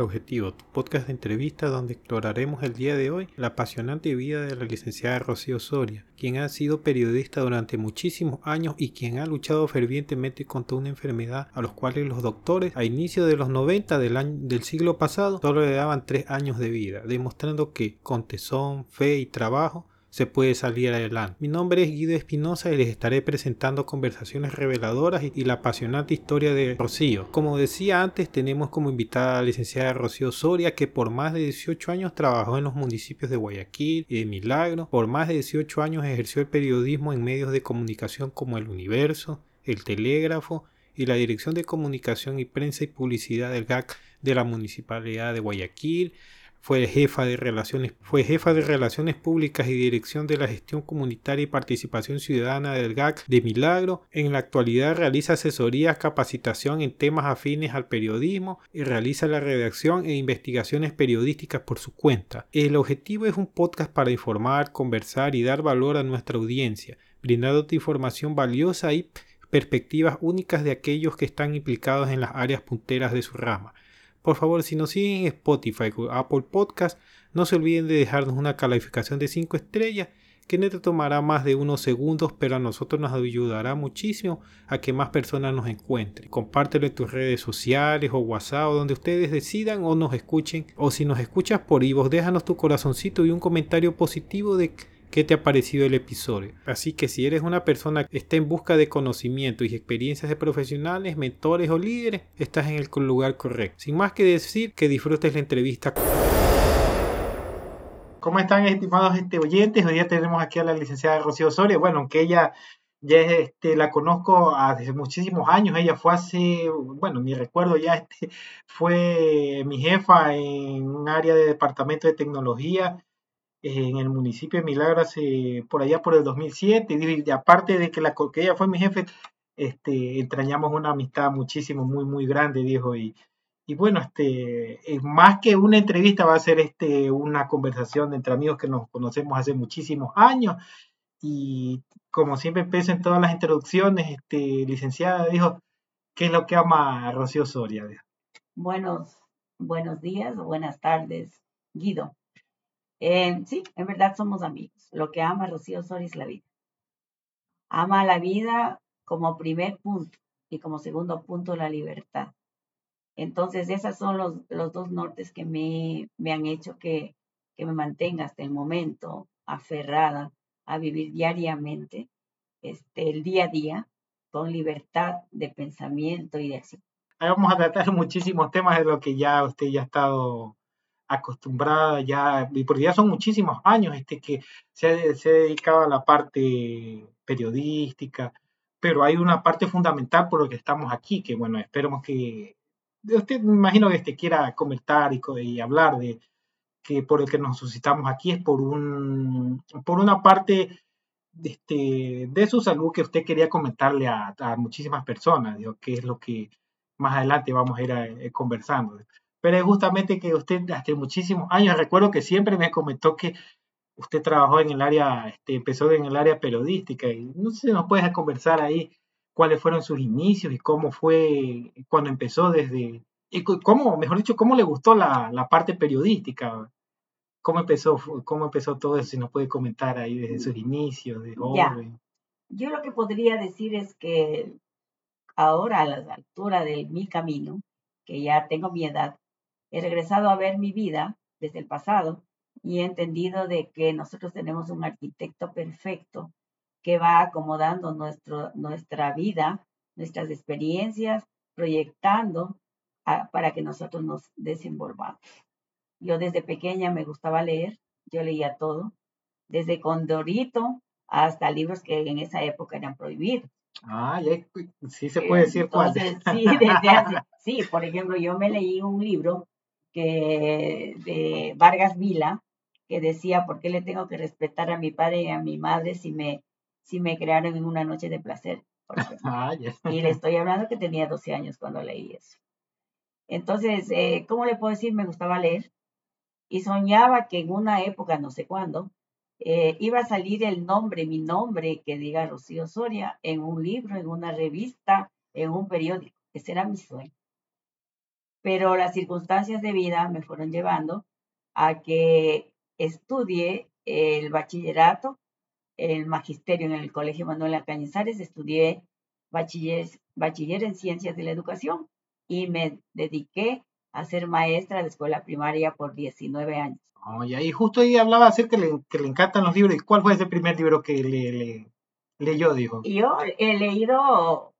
al Objetivo, tu podcast de entrevista donde exploraremos el día de hoy la apasionante vida de la licenciada Rocío Soria, quien ha sido periodista durante muchísimos años y quien ha luchado fervientemente contra una enfermedad a los cuales los doctores a inicio de los 90 del, año, del siglo pasado solo le daban tres años de vida, demostrando que con tesón, fe y trabajo se puede salir adelante. Mi nombre es Guido Espinosa y les estaré presentando conversaciones reveladoras y la apasionante historia de Rocío. Como decía antes, tenemos como invitada a la licenciada Rocío Soria, que por más de 18 años trabajó en los municipios de Guayaquil y de Milagro. Por más de 18 años ejerció el periodismo en medios de comunicación como El Universo, El Telégrafo y la Dirección de Comunicación y Prensa y Publicidad del GAC de la Municipalidad de Guayaquil fue jefa de relaciones, fue jefa de relaciones públicas y dirección de la gestión comunitaria y participación ciudadana del GAC de Milagro. En la actualidad realiza asesorías, capacitación en temas afines al periodismo y realiza la redacción e investigaciones periodísticas por su cuenta. El objetivo es un podcast para informar, conversar y dar valor a nuestra audiencia, brindándote información valiosa y perspectivas únicas de aquellos que están implicados en las áreas punteras de su rama. Por favor, si nos siguen en Spotify o Apple Podcast, no se olviden de dejarnos una calificación de 5 estrellas que no te tomará más de unos segundos, pero a nosotros nos ayudará muchísimo a que más personas nos encuentren. Compártelo en tus redes sociales o WhatsApp donde ustedes decidan o nos escuchen. O si nos escuchas por Ivo, déjanos tu corazoncito y un comentario positivo de qué te ha parecido el episodio. Así que si eres una persona que está en busca de conocimiento y experiencias de profesionales, mentores o líderes, estás en el lugar correcto. Sin más que decir, que disfrutes la entrevista. ¿Cómo están estimados este, oyentes? Hoy día tenemos aquí a la licenciada Rocío Soria. Bueno, aunque ella ya este, la conozco hace muchísimos años, ella fue hace, bueno, ni recuerdo ya, este, fue mi jefa en un área de departamento de tecnología en el municipio de Milagras por allá por el 2007. Y, aparte de que, la, que ella fue mi jefe, este, entrañamos una amistad muchísimo, muy, muy grande, dijo. Y, y bueno, este, más que una entrevista va a ser este, una conversación entre amigos que nos conocemos hace muchísimos años. Y como siempre empiezo en todas las introducciones, este, licenciada, dijo, ¿qué es lo que ama Rocío Soria? Buenos, buenos días buenas tardes, Guido. Eh, sí, en verdad somos amigos. Lo que ama Rocío Soria es la vida. Ama la vida como primer punto y como segundo punto la libertad. Entonces, esos son los, los dos nortes que me, me han hecho que, que, me mantenga hasta el momento aferrada a vivir diariamente este, el día a día con libertad de pensamiento y de acción. Ahí vamos a tratar muchísimos temas de lo que ya usted ya ha estado acostumbrada ya, porque ya son muchísimos años este, que se, se dedicaba a la parte periodística, pero hay una parte fundamental por lo que estamos aquí, que bueno, esperemos que usted me imagino que este quiera comentar y, y hablar de que por el que nos suscitamos aquí es por un por una parte de, este, de su salud que usted quería comentarle a, a muchísimas personas, digo, que es lo que más adelante vamos a ir eh, conversando pero es justamente que usted hace muchísimos años, recuerdo que siempre me comentó que usted trabajó en el área, este, empezó en el área periodística y no sé si nos puedes conversar ahí cuáles fueron sus inicios y cómo fue cuando empezó desde, y cómo, mejor dicho, cómo le gustó la, la parte periodística, cómo empezó, cómo empezó todo eso, si nos puede comentar ahí desde sus inicios, de joven. Yo lo que podría decir es que ahora a la altura de mi camino, que ya tengo mi edad, he regresado a ver mi vida desde el pasado y he entendido de que nosotros tenemos un arquitecto perfecto que va acomodando nuestro, nuestra vida, nuestras experiencias, proyectando para que nosotros nos desenvolvamos. Yo desde pequeña me gustaba leer, yo leía todo, desde Condorito hasta libros que en esa época eran prohibidos. Ah, ya, sí se puede decir cuál. Sí, desde hace, sí, por ejemplo, yo me leí un libro que de Vargas Vila, que decía, ¿por qué le tengo que respetar a mi padre y a mi madre si me, si me crearon en una noche de placer? Ah, y le estoy hablando que tenía 12 años cuando leí eso. Entonces, eh, ¿cómo le puedo decir? Me gustaba leer y soñaba que en una época, no sé cuándo, eh, iba a salir el nombre, mi nombre, que diga Rocío Soria, en un libro, en una revista, en un periódico. Ese era mi sueño. Pero las circunstancias de vida me fueron llevando a que estudie el bachillerato, el magisterio en el Colegio Manuel Cañizares, estudié bachiller, bachiller en ciencias de la educación y me dediqué a ser maestra de escuela primaria por 19 años. Oh, y ahí justo ahí hablaba acerca que le, que le encantan los libros. ¿Y cuál fue ese primer libro que le, leyó, dijo? Yo he leído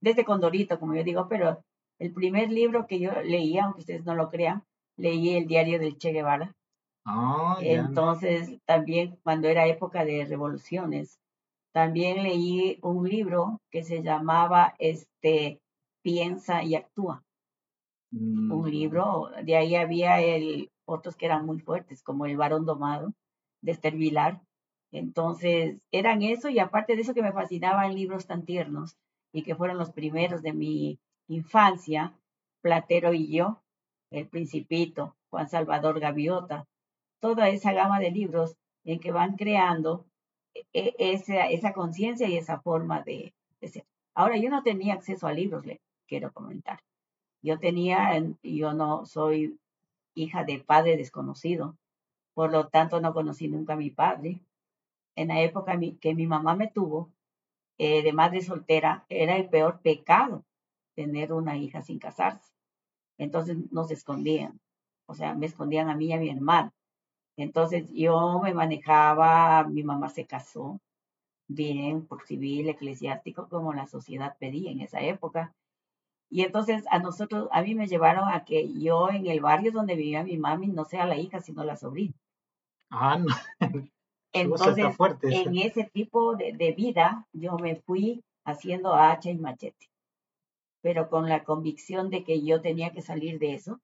desde Condorito, como yo digo, pero el primer libro que yo leía, aunque ustedes no lo crean, leí el diario del Che Guevara. Oh, Entonces, también cuando era época de revoluciones, también leí un libro que se llamaba este Piensa y Actúa. Un mm. libro, de ahí había el, otros que eran muy fuertes, como El varón domado de Esther Vilar. Entonces, eran eso y aparte de eso que me fascinaban libros tan tiernos y que fueron los primeros de mi infancia, Platero y yo, El Principito, Juan Salvador Gaviota, toda esa gama de libros en que van creando e, esa, esa conciencia y esa forma de, de, ser. Ahora, yo no tenía acceso a libros, le quiero comentar. Yo tenía, yo no soy hija de padre desconocido, por lo tanto no conocí nunca a mi padre. En la época que mi mamá me tuvo, eh, de madre soltera, era el peor pecado tener una hija sin casarse. Entonces nos escondían, o sea, me escondían a mí y a mi hermano. Entonces yo me manejaba, mi mamá se casó bien por civil, eclesiástico, como la sociedad pedía en esa época. Y entonces a nosotros, a mí me llevaron a que yo en el barrio donde vivía mi mami no sea la hija, sino la sobrina. Ah, no. Entonces, en ese tipo de, de, vida, yo me fui haciendo hacha y machete, pero con la convicción de que yo tenía que salir de eso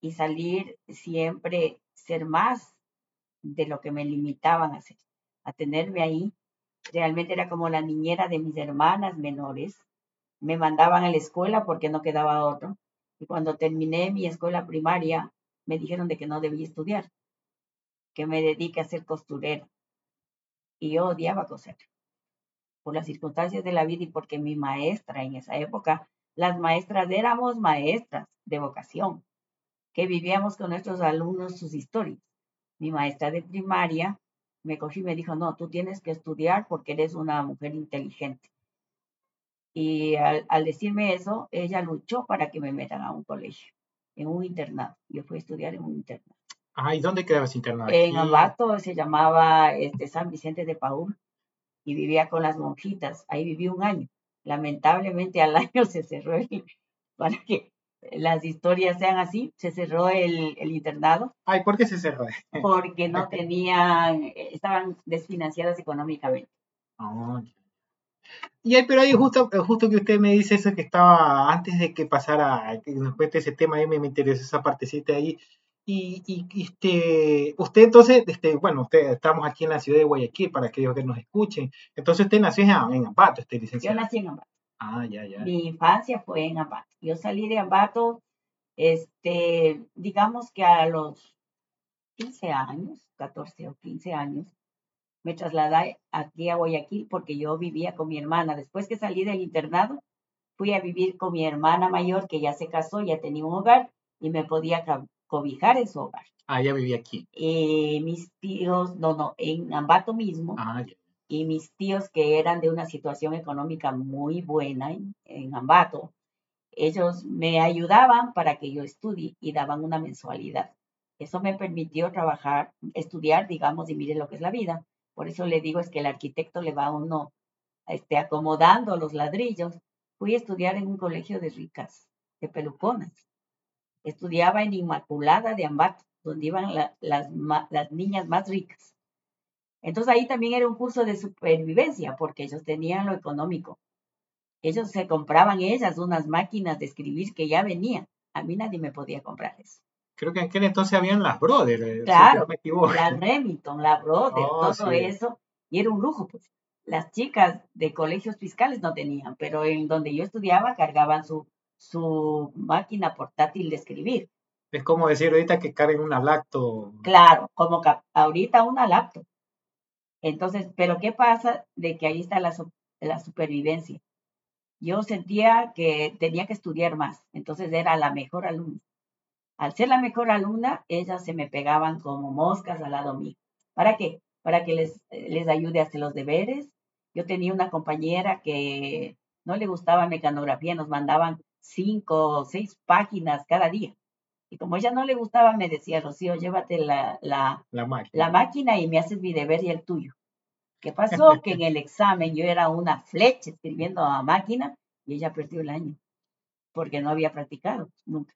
y salir siempre, ser más de lo que me limitaban a hacer, a tenerme ahí. Realmente era como la niñera de mis hermanas menores, me mandaban a la escuela porque no quedaba otro. Y cuando terminé mi escuela primaria, me dijeron de que no debía estudiar, que me dedique a ser costurera. Y yo odiaba coser. Por las circunstancias de la vida y porque mi maestra en esa época, las maestras éramos maestras de vocación, que vivíamos con nuestros alumnos sus historias. Mi maestra de primaria me cogió y me dijo, no, tú tienes que estudiar porque eres una mujer inteligente. Y al, decirme eso, ella luchó para que me metan a un colegio, en un internado. Yo fui a estudiar en un internado. Ah, ¿y dónde quedabas internado? En Ambato se llamaba este, San Vicente de Paúl y vivía con las monjitas. Ahí viví un año. Lamentablemente al año se cerró el, para que las historias sean así, se cerró el, el internado. Ay, ¿por qué se cerró? Porque no tenían, estaban desfinanciadas económicamente. Oh, y ahí, pero ahí justo, justo que usted me dice eso que estaba antes de que pasara, que nos cuente ese tema, a mí me, interesa esa partecita ahí. Y, y, este, usted entonces, este, bueno, usted, estamos aquí en la ciudad de Guayaquil para aquellos que nos escuchen. Entonces usted nació en, en Ambato, usted licenciado. Yo nací en Ambato. Ah, ya, ya. Mi infancia fue en Ambato. Yo salí de Ambato, este, digamos que a los 15 años, 14 o 15 años, me trasladé aquí a Guayaquil porque yo vivía con mi hermana. Después que salí del internado, fui a vivir con mi hermana mayor que ya se casó, ya tenía un hogar y me podía cobijar en su hogar. Ah, ya vivía aquí. Eh, mis tíos, no, no, en Ambato mismo. Ah, Y mis tíos que eran de una situación económica muy buena en, en Ambato, ellos me ayudaban para que yo estudie y daban una mensualidad. Eso me permitió trabajar, estudiar, digamos, y mire lo que es la vida. Por eso le digo es que el arquitecto le va a uno este, acomodando los ladrillos. Fui a estudiar en un colegio de ricas, de peluconas. Estudiaba en Inmaculada de Ambato, donde iban las, las niñas más ricas. Entonces ahí también era un curso de supervivencia, porque ellos tenían lo económico. Ellos se compraban ellas unas máquinas de escribir que ya venían. A mí nadie me podía comprar eso creo que en aquel entonces habían las Brothers. Eh, claro, la Remington, la Brothers, oh, todo eso. Y era un lujo, pues. Las chicas de colegios fiscales no tenían, pero en donde yo estudiaba cargaban su, su máquina portátil de escribir. Es como decir ahorita que carguen una lacto. Claro, como ahorita una laptop. Entonces, pero ¿qué pasa de que ahí está la, la supervivencia? yo sentía que tenía que estudiar más, entonces era la mejor alumna. Al ser la mejor alumna, ellas se me pegaban como moscas al lado mío. ¿Para qué? Para que les, les ayude a hacer los deberes. Yo tenía una compañera que no le gustaba mecanografía, nos mandaban cinco o seis páginas cada día. Y como ella no le gustaba, me decía, Rocío, llévate la, la, la, máquina. y me haces mi deber y el tuyo. ¿Qué pasó? que en el examen yo era una flecha escribiendo a máquina y ella perdió el año porque no había practicado nunca.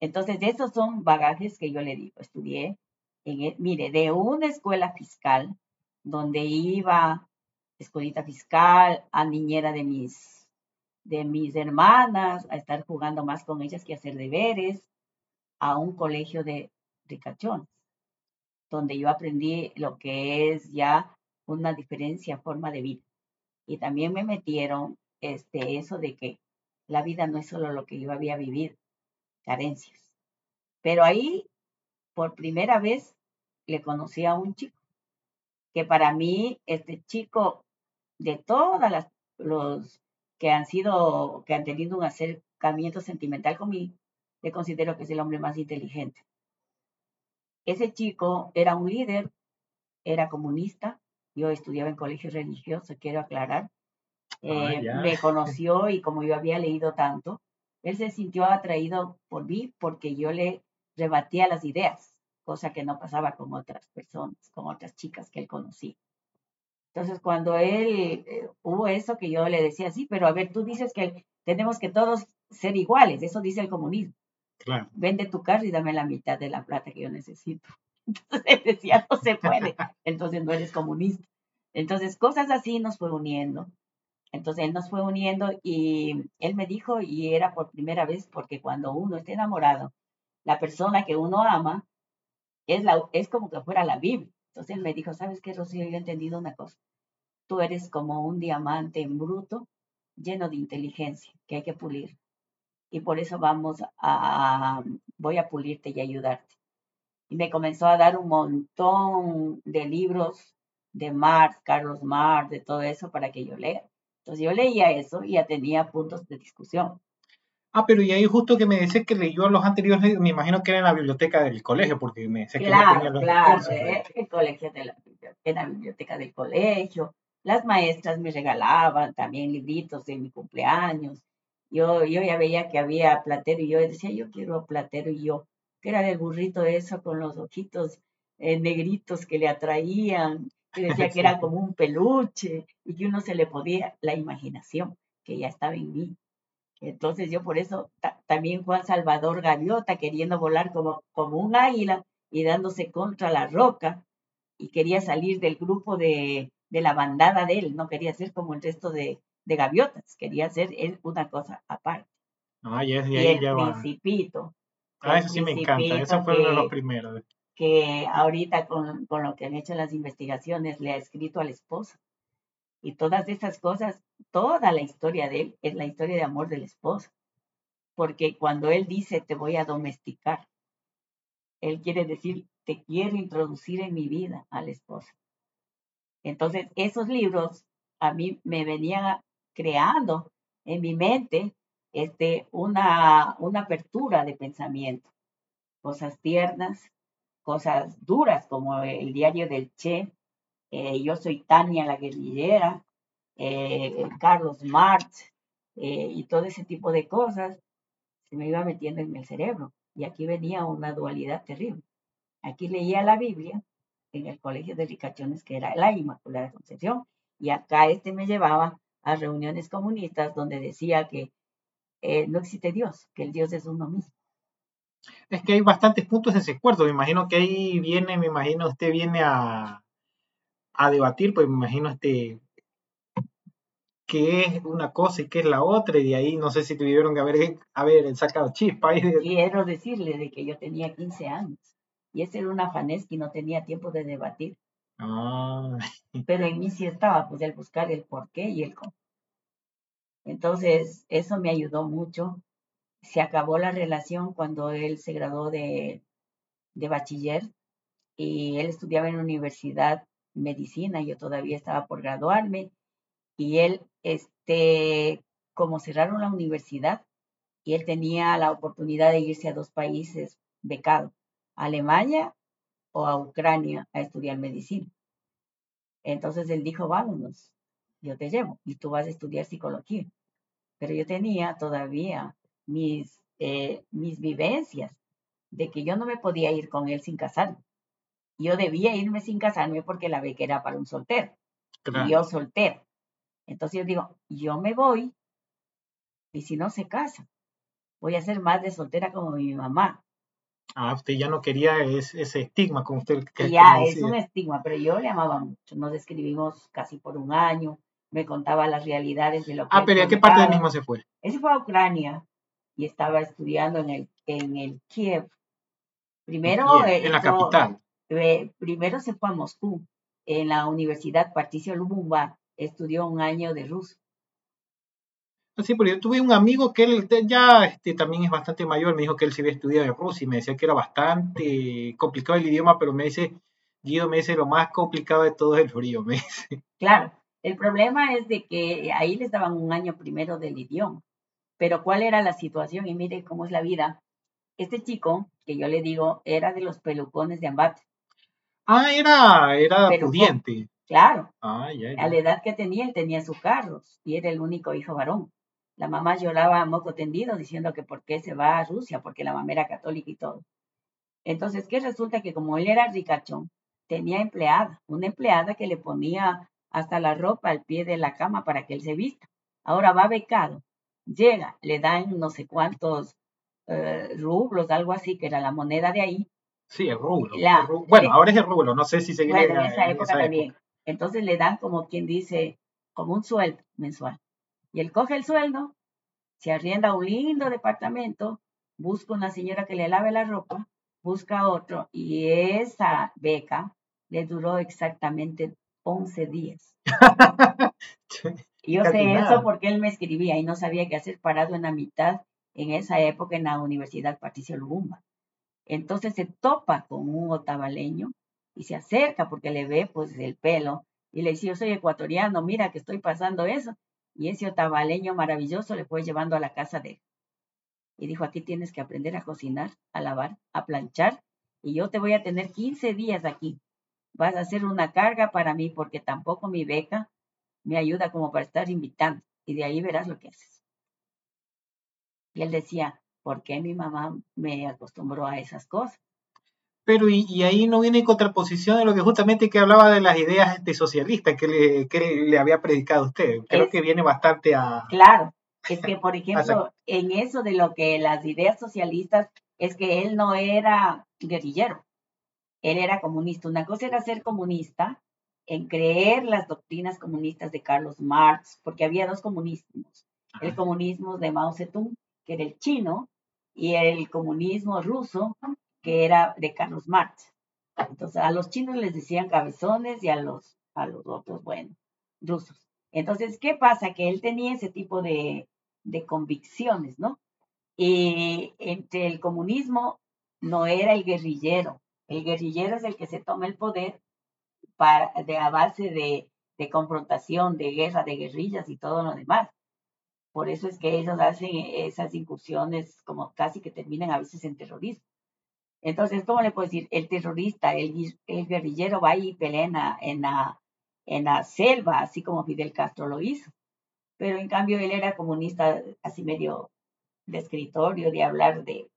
Entonces, esos son bagajes que yo le digo. Estudié, en, e, mire, de una escuela fiscal donde iba escuelita fiscal, a niñera de mis, de mis hermanas, a estar jugando más con ellas que hacer deberes, a un colegio de ricachones, donde yo aprendí lo que es ya una diferencia forma de vida. Y también me metieron este, eso de que la vida no es solo lo que yo había vivido, carencias. Pero ahí, por primera vez, le conocí a un chico, que para mí, este chico, de todas las, los que han sido, que han tenido un acercamiento sentimental conmigo, le considero que es el hombre más inteligente. Ese chico era un líder, era comunista, yo estudiaba en colegio religioso, quiero aclarar, ah, eh, me conoció y como yo había leído tanto, él se sintió atraído por mí porque yo le rebatía las ideas, cosa que no pasaba con otras personas, con otras chicas que él conocía. Entonces, cuando él eh, hubo eso que yo le decía, sí, pero a ver, tú dices que tenemos que todos ser iguales, eso dice el comunismo. Claro. Vende tu carro y dame la mitad de la plata que yo necesito. Entonces él decía, no se puede, entonces no eres comunista. Entonces, cosas así nos fue uniendo. Entonces él nos fue uniendo y él me dijo, y era por primera vez, porque cuando uno está enamorado, la persona que uno ama es, la, es como que fuera la Biblia. Entonces me dijo, ¿sabes qué, Rocío? Yo he entendido una cosa. Tú eres como un diamante en bruto, lleno de inteligencia, que hay que pulir. Y por eso vamos a, voy a pulirte y ayudarte. Y me comenzó a dar un montón de libros de Marx, Carlos Marx, de todo eso para que yo lea. Entonces yo leía eso y ya tenía puntos de discusión. Ah, pero y ahí justo que me decís que leyó los anteriores, me imagino que era en la biblioteca del colegio, porque me decís que no tenía los Claro, el colegio de la, en la biblioteca del colegio. Las maestras me regalaban también libritos de mi cumpleaños. Yo, yo ya veía que había platero y yo decía, yo quiero platero y yo, que era del burrito eso con los ojitos eh, negritos que le atraían que decía que era como un peluche y que uno se le podía la imaginación que ya estaba en mí. Entonces yo por eso también Juan Salvador Gaviota queriendo volar como, como un águila y dándose contra la roca y quería salir del grupo de, de la bandada de él, no quería ser como el resto de, de gaviotas, quería ser él una cosa aparte. Ah, y, y el principito. Ah, eso sí me encanta, eso fue uno de los primeros que ahorita con, con, lo que han hecho las investigaciones le ha escrito a la esposa. Y todas esas cosas, toda la historia de él es la historia de amor de la esposa. Porque cuando él dice te voy a domesticar, él quiere decir te quiero introducir en mi vida a la esposa. Entonces, esos libros a mí me venían creando en mi mente este, una, una apertura de pensamiento, cosas tiernas, cosas duras como el diario del Che, eh, Yo soy Tania la guerrillera, eh, Carlos Marx eh, y todo ese tipo de cosas, se me iba metiendo en el cerebro. Y aquí venía una dualidad terrible. Aquí leía la Biblia en el colegio de ricachones, que era la Inmaculada Concepción, y acá este me llevaba a reuniones comunistas donde decía que no existe Dios, que el Dios es uno mismo. Es que hay bastantes puntos en ese acuerdo. Me imagino que ahí viene, me imagino usted viene a, a debatir, pues me imagino este qué es una cosa y qué es la otra, y de ahí no sé si tuvieron que haber, haber sacado chispa. Ahí Quiero decirle de que yo tenía 15 años y ese era una que no tenía tiempo de debatir. Ah. Pero en mí sí estaba, pues el buscar el por qué y el cómo. Entonces, eso me ayudó mucho se acabó la relación cuando él se graduó de, bachiller y él estudiaba en la universidad medicina, yo todavía estaba por graduarme y él este, como cerraron la universidad y él tenía la oportunidad de irse a dos países becado, Alemania o a Ucrania a estudiar medicina. Entonces él dijo, vámonos, yo te llevo y tú vas a estudiar psicología. Pero yo tenía todavía mis, eh, mis vivencias de que yo no me podía ir con él sin casarme. Yo debía irme sin casarme porque la beca era para un soltero. Y yo soltero. Entonces yo digo, yo me voy y si no se casa, voy a ser madre soltera como mi mamá. Ah, usted ya no quería ese, estigma como usted. ya, es un estigma, pero yo le amaba mucho. Nos escribimos casi por un año, me contaba las realidades de lo que... Ah, pero ¿a qué parte del mismo se fue? Ese fue a Ucrania y estaba estudiando en el, en el Kiev. Primero... en la capital. Eh, primero se fue a Moscú, en la Universidad Patricio Lubumba, estudió un año de ruso. Sí, porque yo tuve un amigo que él ya este, también es bastante mayor, me dijo que él se había estudiado en Rusia y me decía que era bastante complicado el idioma, pero me dice, Guido me dice, lo más complicado de todo es el frío, me dice. Claro, el problema es de que ahí les daban un año primero del idioma, pero ¿cuál era la situación? Y mire cómo es la vida. Este chico, que yo le digo, era de los pelucones de Ambate. Ah, era, era pudiente. Claro. A la edad que tenía, él tenía su carro y era el único hijo varón. La mamá lloraba a moco tendido diciendo que por qué se va a Rusia, porque la mamá era católica y todo. Entonces, ¿qué resulta? Que como él era ricachón, tenía empleada, una empleada que le ponía hasta la ropa al pie de la cama para que él se vista. Ahora va becado, llega, le dan no sé cuántos eh, rublos, algo así, que era la moneda de ahí. Sí, el rublo. bueno, ahora es el rublo, no sé si seguirá en, esa época también. Entonces le dan como quien dice, como un sueldo mensual. Y él coge el sueldo, se arrienda un lindo departamento, busca una señora que le lave la ropa, busca otro, y esa beca le duró exactamente 11 días. yo sé eso porque él me escribía y no sabía qué hacer parado en la mitad en esa época en la Universidad Patricio Lugumba. Entonces se topa con un otavaleño y se acerca porque le ve pues el pelo y le dice, yo soy ecuatoriano, mira que estoy pasando eso. Y ese otavaleño maravilloso le fue llevando a la casa de él. Y dijo, aquí tienes que aprender a cocinar, a lavar, a planchar, y yo te voy a tener 15 días aquí. Vas a hacer una carga para mí porque tampoco mi beca me ayuda como para estar invitando. Y de ahí verás lo que haces. Y él decía, ¿por qué mi mamá me acostumbró a esas cosas? Pero y, ahí no viene en contraposición de lo que justamente que hablaba de las ideas de socialistas que le, que le había predicado usted. Creo que viene bastante a... Claro, es que por ejemplo, en eso de lo que las ideas socialistas, es que él no era guerrillero, él era comunista. Una cosa era ser comunista, en creer las doctrinas comunistas de Carlos Marx, porque había dos comunismos. El comunismo de Mao Zedong, que era el chino, y el comunismo ruso, que era de Carlos Marx. Entonces, a los chinos les decían cabezones y a los, a los otros, bueno, rusos. Entonces, ¿qué pasa? Que él tenía ese tipo de, de convicciones, ¿no? Y entre el comunismo no era el guerrillero. El guerrillero es el que se toma el poder para, de, a base de, de confrontación, de guerra, de guerrillas y todo lo demás. Por eso es que ellos hacen esas incursiones como casi que terminan a veces en terrorismo. Entonces, ¿cómo le puedo decir? El terrorista, el, guerrillero va y pelea en la, en, la, selva, así como Fidel Castro lo hizo. Pero en cambio él era comunista, así medio de escritorio, de hablar de,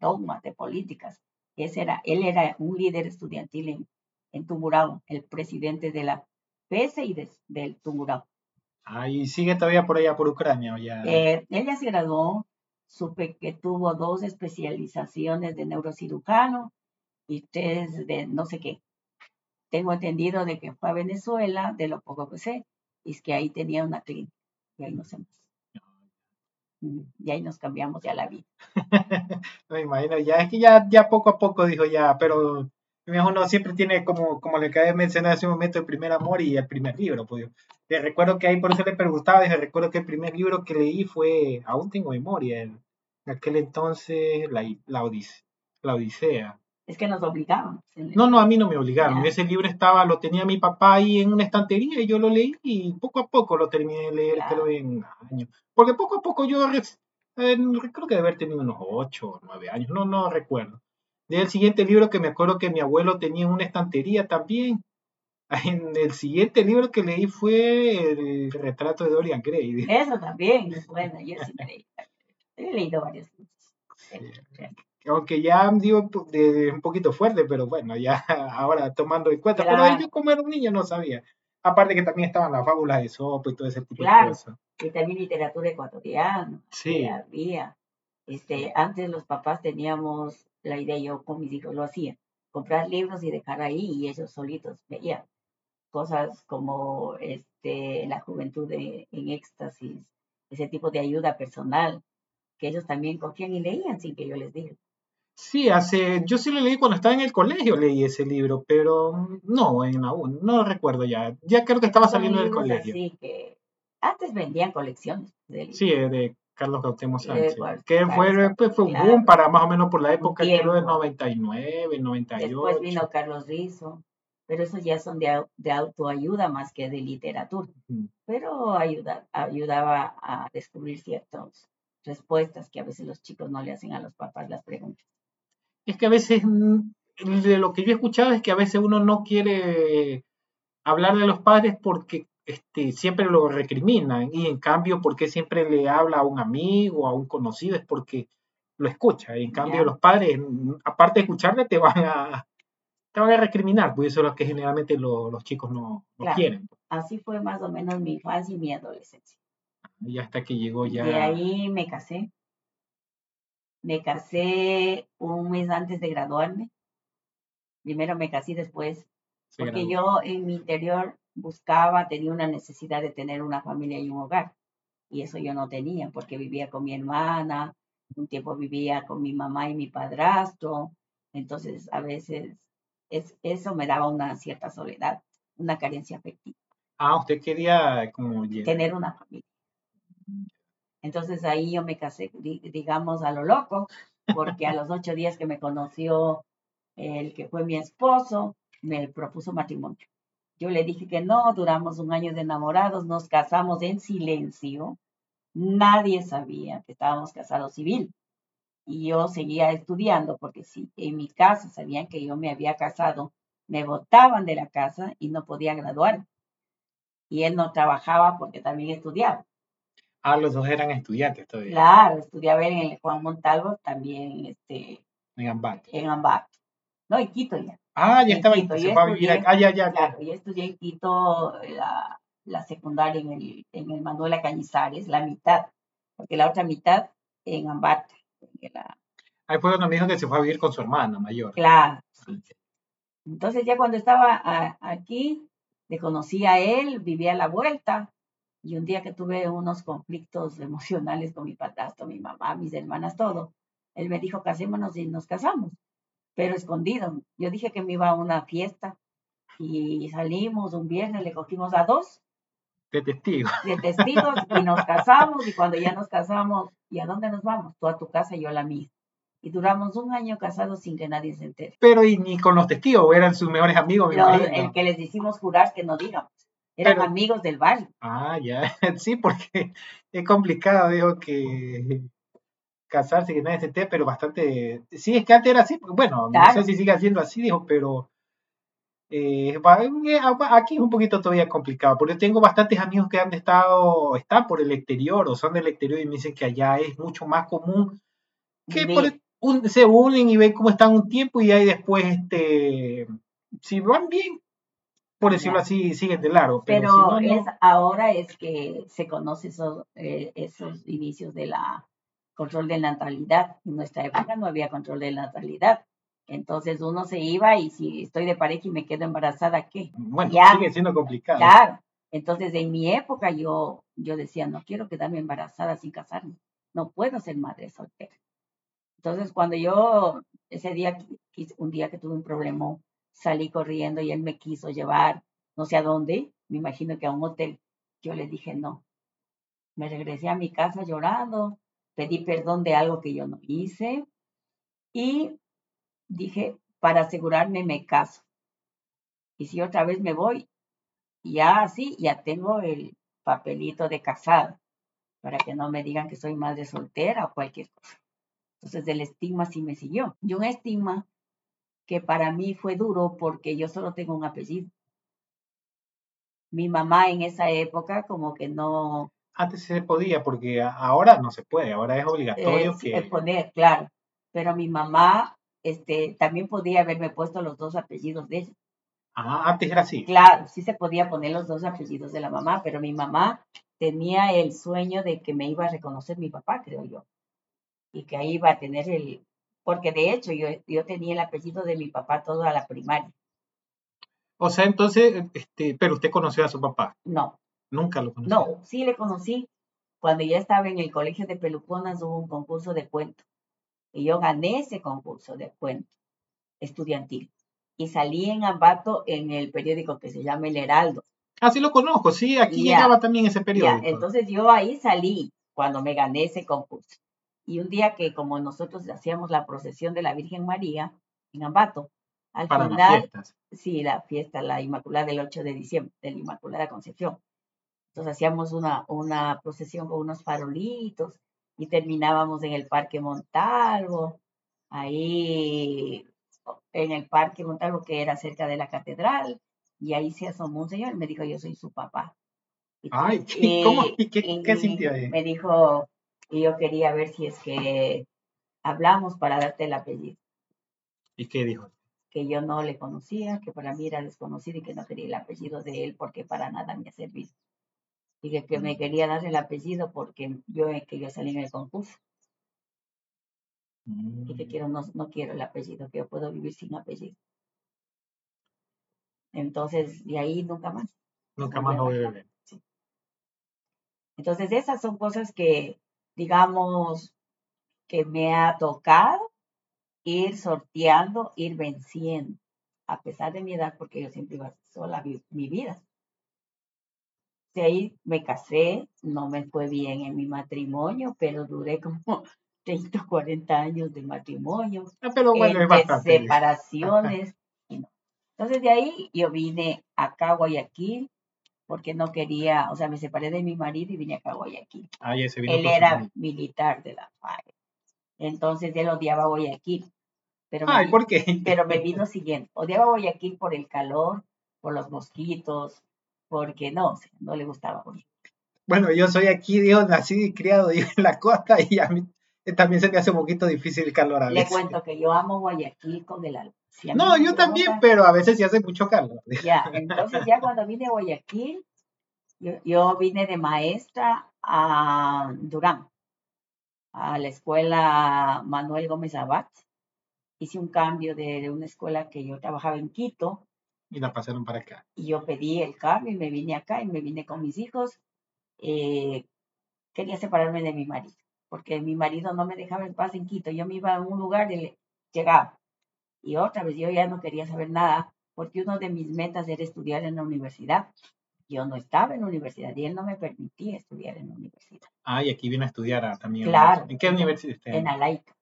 dogmas, de políticas. Él era un líder estudiantil en, en el presidente de la PS y del Tumurao. Ah, y sigue todavía por allá por Ucrania. Ya? Eh, él ya se graduó, supe que tuvo dos especializaciones de neurocirujano y tres de no sé qué. Tengo entendido de que fue a Venezuela, de lo poco que sé, y es que ahí tenía una clínica, y ahí no sé más. Y ahí nos cambiamos ya la vida. me imagino, ya es que ya, ya poco a poco dijo ya, pero uno siempre tiene como, como le acabé de mencionar hace un momento el primer amor y el primer libro. Pues, te recuerdo que ahí por eso le preguntaba, dije, recuerdo que el primer libro que leí fue, aún tengo memoria, en aquel entonces, la, la, Odisea, la Odisea. Es que nos obligaban. No, no, a mí no me obligaron. Ese libro estaba, lo tenía mi papá ahí en una estantería y yo lo leí y poco a poco lo terminé de leer, creo, en años. Porque poco a poco yo eh, creo que debe haber tenido unos 8 o 9 años, no, no recuerdo. El siguiente libro que me acuerdo que mi abuelo tenía en una estantería también. En el siguiente libro que leí fue el retrato de Dorian Gray. Eso también, bueno, yo sí leí. He leído varios libros aunque ya digo de, un poquito fuerte, pero bueno, ya ahora tomando en cuenta. Pero yo como era un niño no sabía. Aparte que también estaban las fábulas de sopa y todo ese tipo de cosas. Y también literatura ecuatoriana. Sí. había. Este, antes los papás teníamos la idea, yo con mis hijos lo hacía, comprar libros y dejar ahí y ellos solitos veían cosas como este, la juventud de, en éxtasis, ese tipo de ayuda personal, que ellos también cogían y leían sin que yo les diga. Sí, hace, yo sí lo leí cuando estaba en el colegio, leí ese libro, pero no, en aún, no recuerdo ya. Ya creo que estaba saliendo del colegio. Sí, que antes vendían colecciones de Sí, de Carlos Gautemo Sánchez. que fue, pues, fue un boom para más o menos por la época, creo, del 99, 98. Después vino Carlos Rizo, pero esos ya son de, de autoayuda más que de literatura. Pero ayuda, ayudaba a descubrir ciertas respuestas que a veces los chicos no le hacen a los papás las preguntas es que a veces, mm, de lo que yo he escuchado es que a veces uno no quiere hablar de los padres porque este, siempre lo recriminan y en cambio porque siempre le habla a un amigo, a un conocido, es porque lo escucha. Y en cambio los padres, mm, aparte de escucharle, te van a, te van a recriminar, pues eso es lo que generalmente los chicos no, quieren. Así fue más o menos mi infancia y mi adolescencia. Y hasta que llegó ya... De ahí me casé. Me casé un mes antes de graduarme. Primero me casé después, porque yo en mi interior buscaba, tenía una necesidad de tener una familia y un hogar. Y eso yo no tenía, porque vivía con mi hermana, un tiempo vivía con mi mamá y mi padrastro. Entonces, a veces es, eso me daba una cierta soledad, una carencia afectiva. Ah, usted quería como... Tener una familia. Entonces ahí yo me casé, digamos, a lo loco, porque a los ocho días que me conoció el que fue mi esposo, me propuso matrimonio. Yo le dije que no, duramos un año de enamorados, nos casamos en silencio, nadie sabía que estábamos casados civil. Y yo seguía estudiando, porque si en mi casa sabían que yo me había casado, me botaban de la casa y no podía graduar. Y él no trabajaba porque también estudiaba. Ah, los dos eran estudiantes todavía. Claro, estudiaba en el Juan Montalvo, también este, en Ambato. En. No, en Quito ya. Ah, ya estaba en Quito. Se fue a vivir acá. Ah, ya, ya. Claro, yo estudié en Quito la, la secundaria en el, en el Manuela Cañizares, la mitad, porque la otra mitad en Ambato. Ahí fue donde me dijo que se fue a vivir con su hermana mayor. Claro, sí. Entonces ya cuando estaba aquí, le conocí a él, vivía a la vuelta, y un día que tuve unos conflictos emocionales con mi padrastro, mi mamá, mis hermanas, todo, él me dijo, casémonos y nos casamos, pero escondido. Yo dije que me iba a una fiesta y salimos un viernes, le cogimos a dos. De testigos. De testigos y nos casamos y cuando ya nos casamos, ¿y a dónde nos vamos? Tú a tu casa y yo a la mía. Y duramos un año casados sin que nadie se entere. Pero y ni con los testigos, eran sus mejores amigos. el que les hicimos jurar que no digamos. Eran amigos del barrio. Ah, ya. Sí, porque es complicado, digo, que casarse, que nadie se entere, pero bastante. Sí, es que antes era así, bueno, no sé si sigue siendo así, dijo, pero. Eh, eh, aquí es un poquito todavía complicado, porque tengo bastantes amigos que han estado, están por el exterior o son del exterior y me dicen que allá es mucho más común que se unen y ven cómo están un tiempo y ahí después, este, si van bien, por decirlo así, siguen de largo. Pero, es, ahora es que se conoce esos, eh, esos inicios de la control de natalidad. En nuestra época no había control de natalidad. Entonces uno se iba y si estoy de pareja y me quedo embarazada, ¿qué? Bueno, sigue siendo complicado. Claro. Entonces en mi época yo, yo decía, no quiero quedarme embarazada sin casarme. No puedo ser madre soltera. Entonces cuando yo, ese día, un día que tuve un problema salí corriendo y él me quiso llevar no sé a dónde, me imagino que a un hotel. Yo le dije no. Me regresé a mi casa llorando, pedí perdón de algo que yo no hice y dije, para asegurarme me caso. Y si otra vez me voy, ya así, ya tengo el papelito de casado, para que no me digan que soy madre soltera o cualquier cosa. Entonces el estigma sí me siguió. Y un estigma que para mí fue duro porque yo solo tengo un apellido. Mi mamá en esa época como que no... Antes se podía, porque ahora no se puede, ahora es obligatorio que... poner, claro. Pero mi mamá este, también podía haberme puesto los dos apellidos de ella. Ah, antes era así. Claro, sí se podía poner los dos apellidos de la mamá, pero mi mamá tenía el sueño de que me iba a reconocer mi papá, creo yo. Y que ahí iba a tener el, porque de hecho yo, yo tenía el apellido de mi papá toda la primaria. O sea, entonces, este, pero usted conoció a su papá. No. Nunca lo conoció. No, sí le conocí. Cuando ya estaba en el colegio de Peluconas hubo un concurso de cuento. Y yo gané ese concurso de cuento estudiantil. Y salí en Ambato en el periódico que se llama El Heraldo. Ah, sí lo conozco, sí, aquí llegaba también ese periódico. entonces yo ahí salí cuando me gané ese concurso. Y un día que como nosotros hacíamos la procesión de la Virgen María en Ambato, al final, sí, la fiesta, la Inmaculada del 8 de diciembre, de la Inmaculada Concepción. Entonces hacíamos una, una procesión con unos farolitos y terminábamos en el Parque Montalvo, ahí en el Parque Montalvo que era cerca de la catedral, y ahí se asomó un señor y me dijo, yo soy su papá. Ay, ¿cómo? ¿Qué, qué sintió ahí? Me dijo, y yo quería ver si es que hablamos para darte el apellido. ¿Y qué dijo? Que yo no le conocía, que para mí era desconocido y que no quería el apellido de él porque para nada me ha servido. Y que, me mm. quería dar el apellido porque yo, que yo salí en el concurso. Y que mm. quiero, no, no quiero el apellido, que yo puedo vivir sin apellido. Entonces, de ahí nunca más. Nunca más lo voy a ver. Entonces, esas son cosas que, digamos, que me ha tocado ir sorteando, ir venciendo, a pesar de mi edad, porque yo siempre iba sola mi vida. De ahí me casé, no me fue bien en mi matrimonio, pero duré como 30 o 40 años de matrimonio, ah, pero bueno, de separaciones. Entonces de ahí yo vine acá a Guayaquil porque no quería, o sea, me separé de mi marido y vine acá a Guayaquil. Ah, él era militar de la FAE. Entonces él odiaba Guayaquil. Pero Ay, ¿por qué? Pero me vino siguiendo. Odiaba Guayaquil por el calor, por los mosquitos, porque no, no le gustaba. Bueno, yo soy aquí, Dios, nacido y criado en la costa y a mí también se me hace un poquito difícil el calor a veces. Le cuento que yo amo Guayaquil con el alma no, yo también, pero a veces sí hace mucho calor. Ya, entonces ya cuando vine a Guayaquil, yo, vine de maestra a Durán, a la escuela Manuel Gómez Abad. Hice un cambio de, una escuela que yo trabajaba en Quito. Y la pasaron para acá. Y yo pedí el cambio y me vine acá y me vine con mis hijos. Eh, quería separarme de mi marido, porque mi marido no me dejaba en paz en Quito. Yo me iba a un lugar y llegaba y otra vez yo ya no quería saber nada porque uno de mis metas era estudiar en la universidad. Yo no estaba en la universidad y él no me permitía estudiar en la universidad. Ah, y aquí viene a estudiar también. Claro. ¿En qué universidad? En la laica.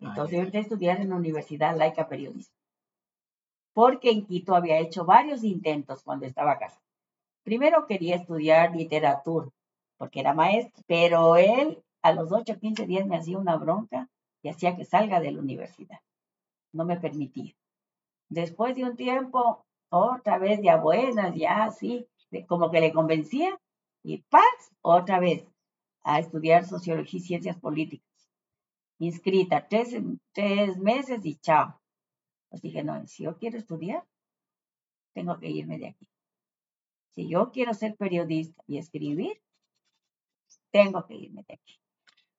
Ah, Entonces yo entré a estudiar en la Universidad Laica Periodismo. Porque en Quito había hecho varios intentos cuando estaba acá. Primero quería estudiar literatura, porque era maestro, pero él a los 8 o 15 días me hacía una bronca y hacía que salga de la universidad no me permitía. Después de un tiempo, otra vez ya buenas, ya así, como que le convencía, y paz, otra vez a estudiar sociología y ciencias políticas. Inscrita tres, tres meses y chao. Pues dije, no, si yo quiero estudiar, tengo que irme de aquí. Si yo quiero ser periodista y escribir, tengo que irme de aquí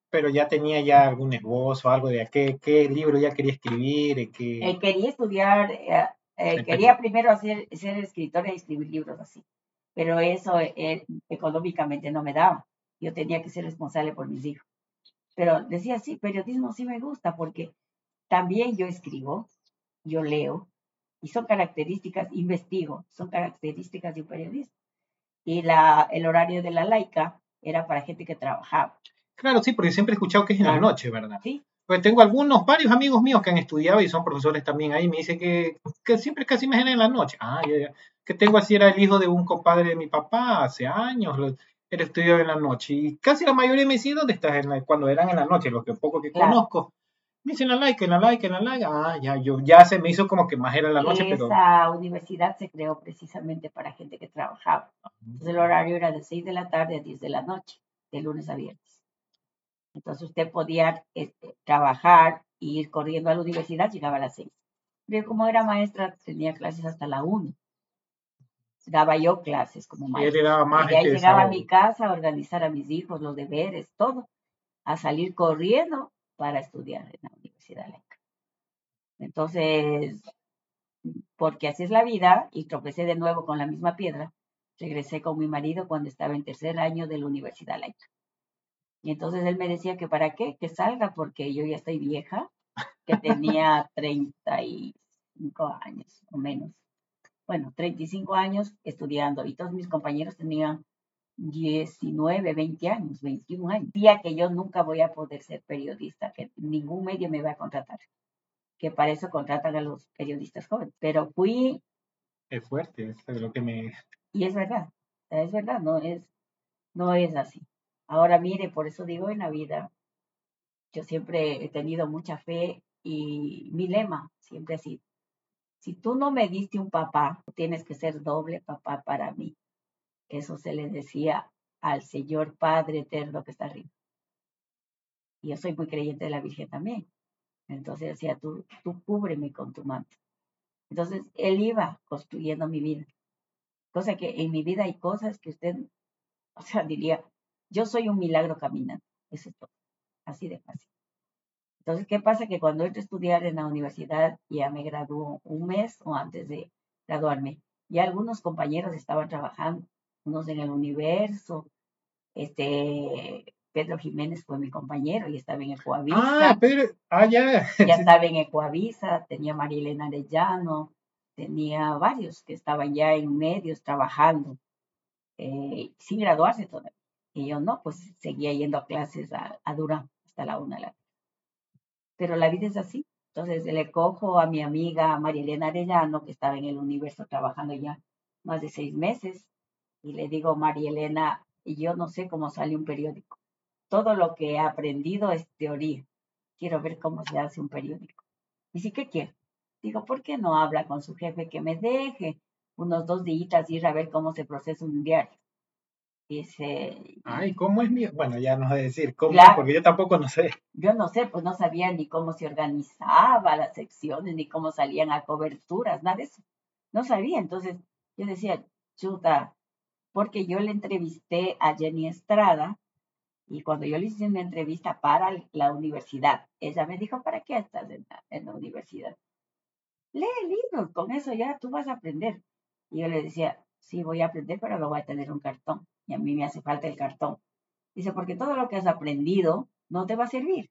pero ya tenía ya algún esbozo, algo de qué, qué libro ya quería escribir. Qué... Eh, quería estudiar, eh, eh, quería primero hacer, ser escritora y escribir libros así, pero eso económicamente no me daba. Yo tenía que ser responsable por mis hijos. Pero decía, sí, periodismo sí me gusta porque también yo escribo, yo leo, y son características, investigo, son características de un periodista. Y la, el horario de la laica era para gente que trabajaba. Claro, sí, porque siempre he escuchado que es en la noche, ¿verdad? Sí, Pues tengo algunos, varios amigos míos que han estudiado y son profesores también ahí. Me dicen que, que siempre casi me en la noche. Ah, ya, ya. Que tengo así, era el hijo de un compadre de mi papá hace años. Él estudió en la noche. Y casi la mayoría me dicen, ¿dónde estás? cuando eran en la noche, los que poco que conozco. Me dicen la like, en la like, en la like. Ah, ya, yo, ya se me hizo como que más era la noche. Esa universidad se creó precisamente para gente que trabajaba. Entonces el horario era de 6 de la tarde a 10 de la noche, de lunes a viernes. Entonces usted podía este, trabajar e ir corriendo a la universidad, llegaba a las 6. Pero como era maestra, tenía clases hasta la 1. Daba yo clases como maestra. y ahí llegaba a mi casa a organizar a mis hijos, los deberes, todo, a salir corriendo para estudiar en la Universidad Laica. Entonces, porque así es la vida, y tropecé de nuevo con la misma piedra, regresé con mi marido cuando estaba en tercer año de la Universidad Laica. Y entonces él me decía que para qué, que salga, porque yo ya estoy vieja, que tenía 35 años o menos. Bueno, 35 años estudiando y todos mis compañeros tenían 19, 20 años, 21 años. Día que yo nunca voy a poder ser periodista, que ningún medio me va a contratar, que para eso contratan a los periodistas jóvenes. Pero fui... Es fuerte, es lo que me... Y es verdad, es verdad, no es, no es así. Ahora mire, por eso digo en la vida, yo siempre he tenido mucha fe y mi lema siempre ha sido, si tú no me diste un papá, tienes que ser doble papá para mí. Eso se le decía al Señor Padre Eterno que está arriba. Y yo soy muy creyente de la Virgen también. Entonces decía, tú, tú cúbreme con tu manto. Entonces él iba construyendo mi vida. Cosa que en mi vida hay cosas que usted, o sea, diría, yo soy un milagro caminando. Eso es todo. Así de fácil. Entonces, ¿qué pasa? Que cuando entro a estudiar en la universidad, ya me graduó un mes o antes de graduarme, ya algunos compañeros estaban trabajando unos en el universo. Este, Pedro Jiménez fue mi compañero y estaba en Ecoavisa. Ah, Pedro, ah, ya. Ya estaba en Ecoavisa, tenía María Elena Arellano, tenía varios que estaban ya en medios trabajando, eh, sin graduarse todavía. Y yo no, pues seguía yendo a clases a, a Durán hasta la una de la Pero la vida es así. Entonces le cojo a mi amiga María Elena Arellano, que estaba en el universo trabajando ya más de seis meses, y le digo, María Elena, yo no sé cómo sale un periódico. Todo lo que he aprendido es teoría. Quiero ver cómo se hace un periódico. Y sí, ¿qué quiere? Digo, ¿por qué no habla con su jefe que me deje unos dos días ir a ver cómo se procesa un diario? Dice. Ay, ¿cómo es mío? Bueno, ya no sé decir cómo, porque yo tampoco no sé. Yo no sé, pues no sabía ni cómo se organizaba las secciones, ni cómo salían a coberturas, nada de eso. No sabía. Entonces, yo decía, chuta, porque yo le entrevisté a Jenny Estrada y cuando yo le hice una entrevista para la universidad, ella me dijo, ¿para qué estás en la, universidad? Lee libros, con eso ya tú vas a aprender. Y yo le decía, sí, voy a aprender, pero lo voy a tener un cartón. Y a mí me hace falta el cartón. Dice, porque todo lo que has aprendido no te va a servir.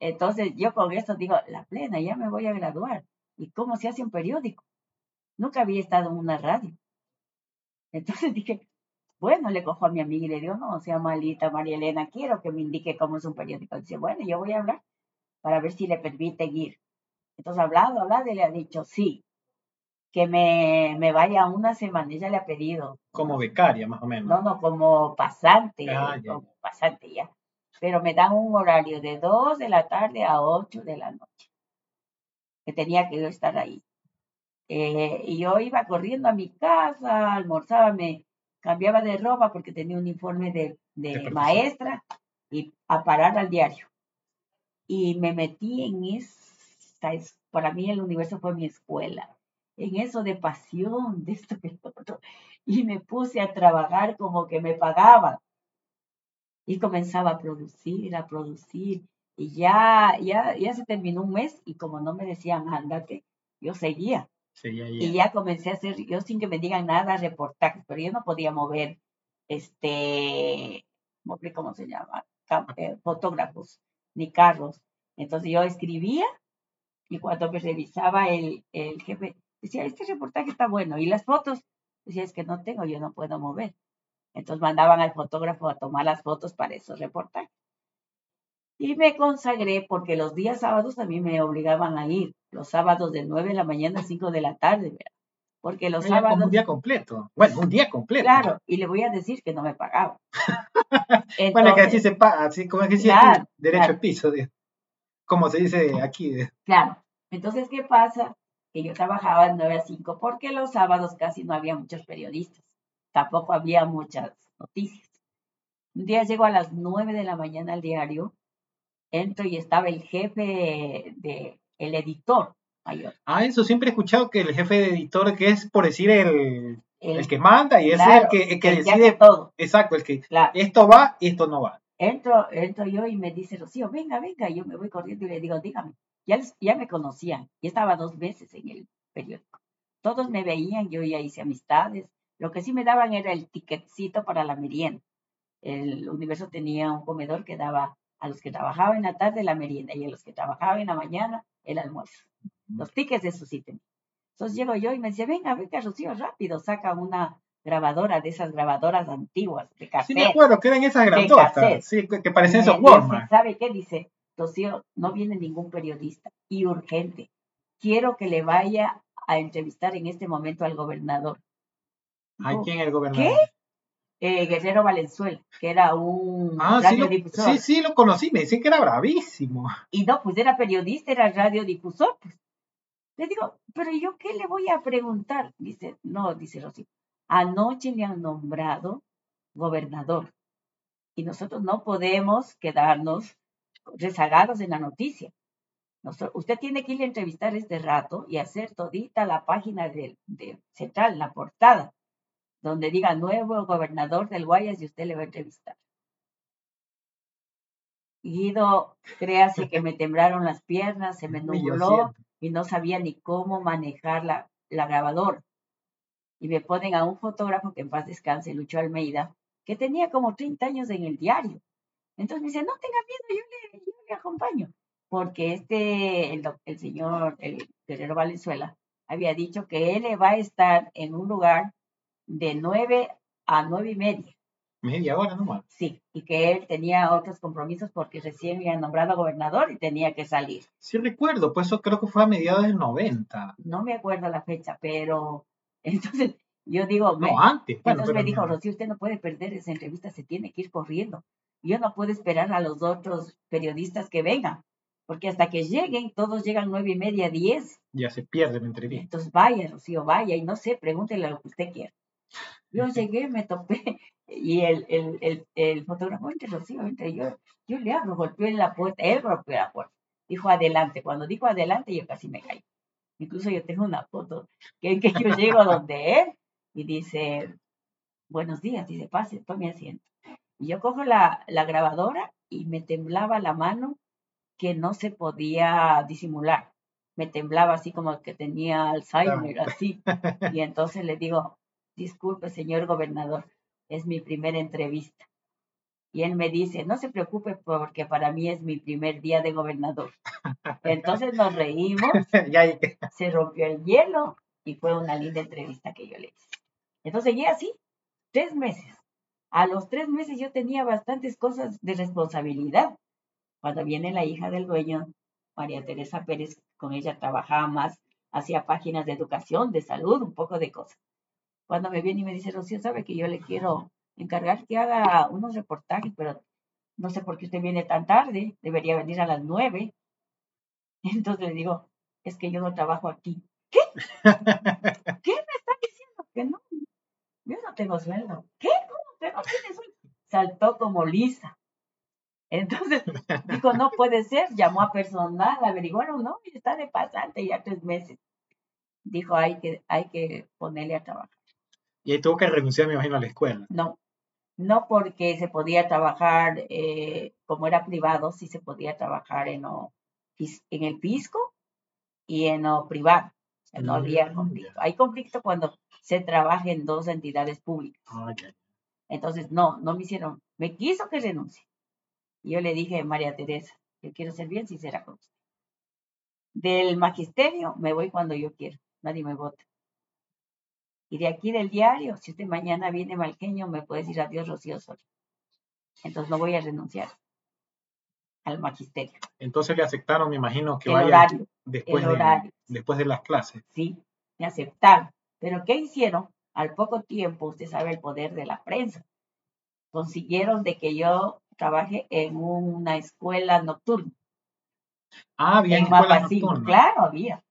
Entonces yo con esto digo, la plena, ya me voy a graduar. ¿Y cómo se hace un periódico? Nunca había estado en una radio. Entonces dije, bueno, le cojo a mi amiga y le digo, no, sea malita María Elena, quiero que me indique cómo es un periódico. Dice, bueno, yo voy a hablar para ver si le permite ir. Entonces, hablado, hablado, y le ha dicho, sí, que me, me vaya una semana. Ella le ha pedido. Como becaria, más o menos. No, no, como pasante, ah, como pasante ya. Pero me dan un horario de 2 de la tarde a 8 de la noche. Que tenía que yo estar ahí. Eh, y yo iba corriendo a mi casa, almorzaba, me cambiaba de ropa porque tenía un uniforme de, de maestra y a parar al diario. Y me metí en esta, para mí el universo fue mi escuela, en eso de pasión, de esto que otro. Y me puse a trabajar como que me pagaban. Y comenzaba a producir, a producir. Y ya, ya, ya se terminó un mes y como no me decían, ándate, yo seguía. Y ya comencé a hacer, yo sin que me digan nada, reportajes, pero yo no podía mover, este, ¿cómo se llama? Eh, fotógrafos, ni carros. Entonces yo escribía y cuando me revisaba el, el jefe, decía, este reportaje está bueno. Y las fotos, decía, es que no tengo, yo no puedo mover. Entonces mandaban al fotógrafo a tomar las fotos para esos reportajes. Y me consagré porque los días sábados mí me obligaban a ir, los sábados de 9 de la mañana a 5 de la tarde, ¿verdad? Porque los Era como sábados... un día completo. Bueno, un día completo. Claro, y le voy a decir que no me pagaban. bueno, que así se paga, así como que Claro, derecho claro. al piso, como se dice aquí. Claro. Entonces, ¿qué pasa? Que yo trabajaba de 9 a 5 porque los sábados casi no había muchos periodistas. Tampoco había muchas noticias. Un día llego a las 9 de la mañana al diario, entro y estaba el jefe de, el editor mayor. Ah, eso siempre he escuchado que el jefe de editor, que es por decir el, El, el que manda y claro, es el que, el que el que hace decide. todo. Exacto, el que Claro. esto va y esto no va. Entro, entro yo y me dice Rocío, venga, venga. Y yo me voy corriendo y le digo, dígame. Ya, ya me conocían. Ya estaba dos veces en el periódico. Todos me veían, yo ya hice amistades. Lo que sí me daban era el ticketcito para la merienda. El universo tenía un comedor que daba a los que trabajaban en la tarde la merienda y a los que trabajaban en la mañana el almuerzo. Los tickets de su sí tenía. Entonces llego yo y me dice, venga, venga, Rocío, rápido, saca una grabadora de esas grabadoras antiguas de Sí, cassette. me acuerdo que eran esas grandotas. Sí, que, que parecen Y esos Walmart. ¿Sabe qué? Dice, Rocío, no viene ningún periodista y urgente. Quiero que le vaya a entrevistar en este momento al gobernador. ¿A quién el gobernador? Eh, Guerrero Valenzuela, que era un Ah, sí lo, radiodifusor. sí, sí, lo conocí. Me decían que era bravísimo. Y no, pues era periodista, era radiodifusor. Pues. Le digo, pero ¿yo qué le voy a preguntar? Dice, no, dice Rocío, anoche le han nombrado gobernador y nosotros no podemos quedarnos rezagados en la noticia. Nosotros- usted tiene que ir a entrevistar este rato y hacer todita la página de, de central, la portada, donde diga nuevo gobernador del Guayas y usted le va a entrevistar. Guido, créase que me temblaron las piernas, se me nubló y no sabía ni cómo manejar la, la grabadora. Y me ponen a un fotógrafo que en paz descanse, Lucho Almeida, que tenía como 30 años en el diario. Entonces me dice, no tenga miedo, yo le, yo le acompaño. Porque este, el, el señor, el Guerrero Valenzuela, había dicho que él va a estar en un lugar de 9 a nueve y media. Media hora nomás. Sí, y que él tenía otros compromisos porque recién había nombrado gobernador y tenía que salir. Sí recuerdo, pues eso creo que fue a mediados del 90. No me acuerdo la fecha, pero entonces yo digo, me- No, antes. Bueno, entonces me dijo, no. Rocío, usted no puede perder esa entrevista, se tiene que ir corriendo. Yo no puedo esperar a los otros periodistas que vengan, porque hasta que lleguen, todos llegan nueve y media, diez. ya se pierde la entrevista. Entonces vaya, Rocío, vaya, y no sé, pregúntele lo que usted quiera. Yo llegué, me topé, y el, el, el, el fotógrafo, entre Rocío, entre yo, yo le abro, golpeó en la puerta, él golpeó la puerta. Dijo adelante, cuando dijo adelante, yo casi me caí. Incluso yo tengo una foto que, que yo llego donde él y dice, buenos días, dice, pase, tome asiento. Y yo cojo la, la grabadora y me temblaba la mano que no se podía disimular. Me temblaba así como que tenía Alzheimer, así. Y entonces le digo, disculpe, señor gobernador, es mi primera entrevista. Y él me dice, no se preocupe porque para mí es mi primer día de gobernador. Entonces nos reímos, se rompió el hielo y fue una linda entrevista que yo le hice. Entonces seguí así, tres meses. A los tres meses yo tenía bastantes cosas de responsabilidad. Cuando viene la hija del dueño, María Teresa Pérez, con ella trabajaba más, hacía páginas de educación, de salud, un poco de cosas. Cuando me viene y me dice, Rocío, sabe que yo le quiero encargar que haga unos reportajes, pero no sé por qué usted viene tan tarde, debería venir a las nueve. Entonces le digo, es que yo no trabajo aquí. ¿Qué? ¿Qué me está diciendo? Que no, yo no tengo sueldo. ¿Qué? ¿Cómo usted no tiene sueldo? Saltó como lisa. Entonces dijo, no puede ser, llamó a personal, averiguaron, no, y está de pasante ya tres meses. Dijo, hay que, hay que ponerle a trabajar. Y ahí tuvo que renunciar, me imagino, a la escuela. No, no porque se podía trabajar, eh, como era privado, sí se podía trabajar en, fis- en el fisco y en lo privado. O sea, no había Mm, conflicto. Hay conflicto cuando se trabaja en dos entidades públicas. Ah. Entonces, no, no me hicieron, me quiso que renuncie. Y yo le dije, María Teresa, yo quiero ser bien sincera con usted. Del magisterio me voy cuando yo quiero, nadie me vota. Y de aquí del diario, si usted mañana viene malqueño, me puede decir adiós, Rocío Soria. Entonces no voy a renunciar. al magisterio. Entonces le aceptaron, me imagino, que el vaya horario, después, el de, horario. después de las clases. Sí, me aceptaron. Pero ¿qué hicieron? Al poco tiempo, usted sabe el poder de la prensa. Consiguieron de que yo trabaje en una escuela nocturna. Ah, había en escuelas Mapasingue, nocturnas. claro, había.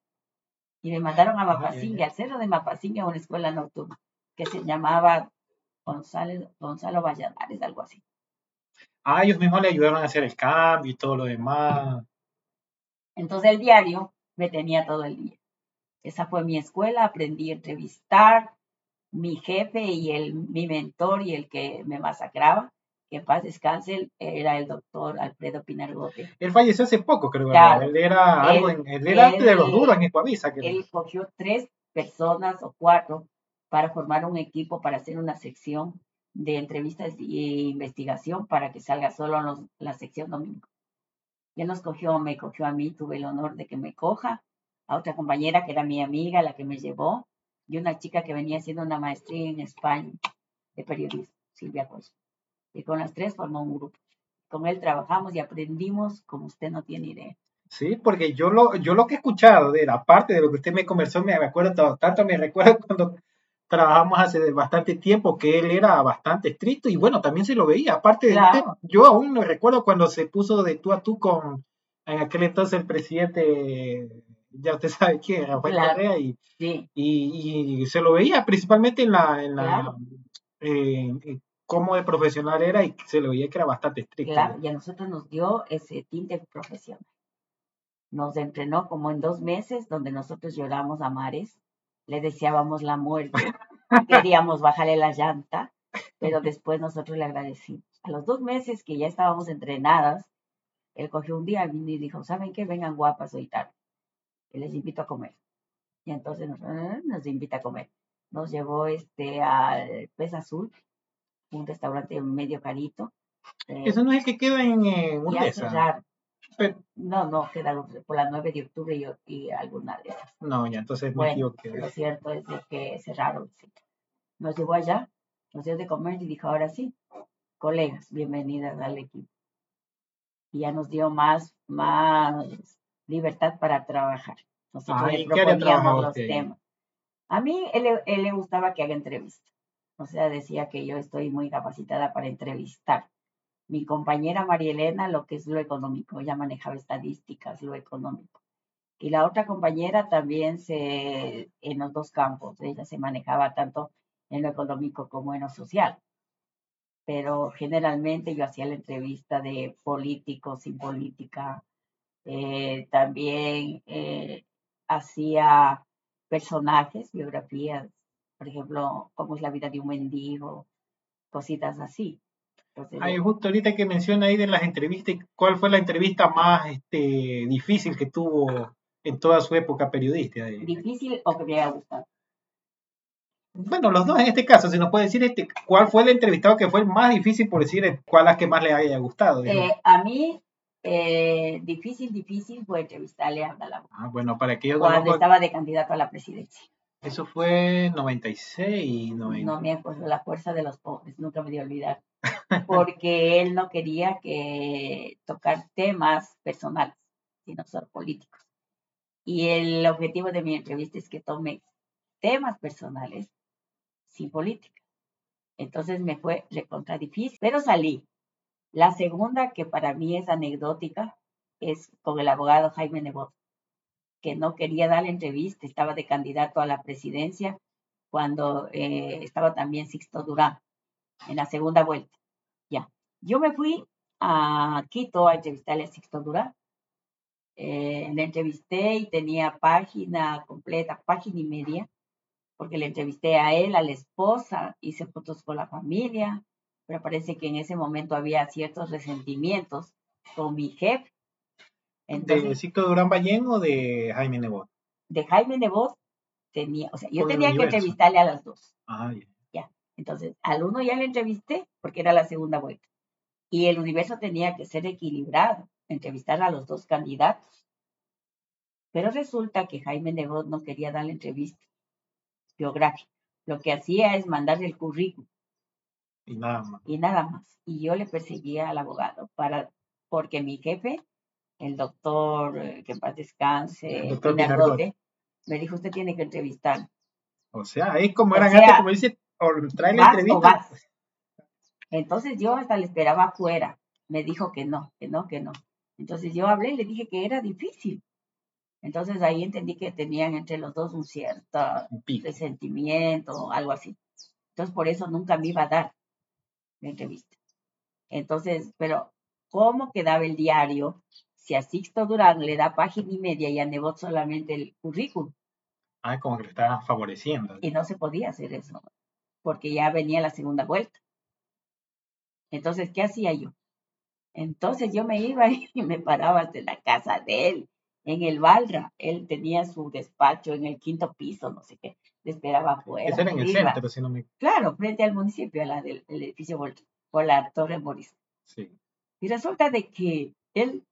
Y me mandaron a Ah, ya. al cerro de Mapasingue, a una escuela nocturna, que se llamaba González, Gonzalo Valladares, algo así. Ah, ellos mismos le ayudaron a hacer el cambio y todo lo demás. Entonces el diario me tenía todo el día. Esa fue mi escuela, aprendí a entrevistar. Mi jefe y el, mi mentor y el que me masacraba, que en paz descanse, era el doctor Alfredo Pinargote. Él falleció hace poco, creo. Claro. Él era Él- algo en, él era antes de los él- duros en Ecuavisa. Él cogió tres personas o cuatro para formar un equipo para hacer una sección de entrevistas e investigación para que salga solo los- la sección domingo. Él nos cogió, me cogió a mí, tuve el honor de que me coja, a otra compañera que era mi amiga, la que me llevó, y una chica que venía haciendo una maestría en España de periodismo, Silvia Costa. Y con las tres formó un grupo. Con él trabajamos y aprendimos como usted no tiene idea. Sí, porque yo lo, yo lo que he escuchado de la parte de lo que usted me conversó, me, acuerdo, to- tanto me recuerdo cuando trabajamos hace bastante tiempo que él era bastante estricto y bueno, también se lo veía. Aparte de Claro. yo aún no recuerdo cuando se puso de tú a tú con, en aquel entonces el presidente, ya usted sabe quién, Rafael Claro. Correa, y, Sí, y, y se lo veía principalmente en la, en la Claro. eh, cómo de profesional era y se lo veía que era bastante estricto. Claro, y a nosotros nos dio ese tinte profesional. Nos entrenó como en dos meses, donde nosotros lloramos a mares, le deseábamos la muerte, queríamos bajarle la llanta, pero después nosotros le agradecimos. A los dos meses que ya estábamos entrenadas, él cogió un día vino y dijo, ¿saben qué? Vengan guapas hoy tarde, que les invito a comer. Y entonces nos, nos invita a comer. Nos llevó este al Pez Azul, un restaurante medio carito. eh, Eso no es el que queda en eh, ya Urdesa. Pero- No, no, quedaron por la 9 de octubre y, y alguna de esas. No, ya, entonces me Bueno, equivoqué. lo cierto es de que cerraron. sí. Nos llevó allá, nos dio de comer y dijo, ahora sí, colegas, bienvenidas al equipo. Y ya nos dio más, más libertad para trabajar. Nosotros Ah, le ¿en qué área trabajaba proponíamos los temas. A mí, él, él le gustaba que haga entrevistas. O sea, decía que yo estoy muy capacitada para entrevistar. Mi compañera María Elena, lo que es lo económico, ella manejaba estadísticas, lo económico. Y la otra compañera también se, en los dos campos, ella se manejaba tanto en lo económico como en lo social. Pero generalmente yo hacía la entrevista de políticos sin política. eh, también eh, hacía personajes, biografías, por ejemplo, cómo es la vida de un mendigo, cositas así. Entonces, Ay, justo ahorita que menciona ahí de las entrevistas, ¿cuál fue la entrevista más este, difícil que tuvo en toda su época periodística? Difícil o que me haya gustado. Bueno, los dos en este caso, si nos puede decir este, cuál fue el entrevistado que fue el más difícil, por decir eh, cuál es que más le haya gustado. Eh, a mí, eh, difícil, difícil fue entrevistarle a Abdalá Ah, bueno, para que cuando no- estaba de candidato a la presidencia. Eso fue 96, 90. No me acuerdo, la fuerza de los pobres, nunca me dio olvidar. Porque él no quería que tocar temas personales, sino solo políticos. Y el objetivo de mi entrevista es que tome temas personales sin política. Entonces me fue recontra difícil, pero salí. La segunda, que para mí es anecdótica, es con el abogado Jaime Nebot, que no quería dar la entrevista, estaba de candidato a la presidencia cuando eh, estaba también Sixto Durán en la segunda vuelta. Ya. Yo me fui a Quito a entrevistarle a Sixto Durán. Eh, le entrevisté y tenía página completa, página y media, porque le entrevisté a él, a la esposa, hice fotos con la familia, pero parece que en ese momento había ciertos resentimientos con mi jefe. ¿De Entonces, Ciclo Durán Ballén o de Jaime Nebot? de Jaime Nebot tenía, o sea, yo Por tenía que entrevistarle a las dos. Ah, ya. Entonces, al uno ya le entrevisté porque era la segunda vuelta. Y el universo tenía que ser equilibrado, entrevistar a los dos candidatos. Pero resulta que Jaime Nebot no quería dar la entrevista biográfica. Lo que hacía es mandarle el currículum Y nada más. y nada más. Y yo le perseguía al abogado para porque mi jefe, el doctor, eh, que en paz descanse, doctor me dijo, usted tiene que entrevistar. O sea, es como eran antes, como dice, trae la ¿Vas o entrevista. vas? Entonces yo hasta le esperaba afuera. Me dijo que no, que no, que no. Entonces yo hablé y le dije que era difícil. Entonces ahí entendí que tenían entre los dos un cierto pico. resentimiento algo así. Entonces por eso nunca me iba a dar la entrevista. Entonces, pero ¿cómo quedaba el diario si a Sixto Durán le da página y media y a Nebot solamente el currículum? Ah, como que le estaba favoreciendo. Y no se podía hacer eso, porque ya venía la segunda vuelta. Entonces, ¿qué hacía yo? Entonces yo me iba y me paraba hasta la casa de él, en el Valra. Él tenía su despacho en el quinto piso, no sé qué. Le esperaba afuera. Eso era en el iba. centro, si no me... Claro, frente al municipio, a la del el edificio por la Torre Boris. Sí. Y resulta de que él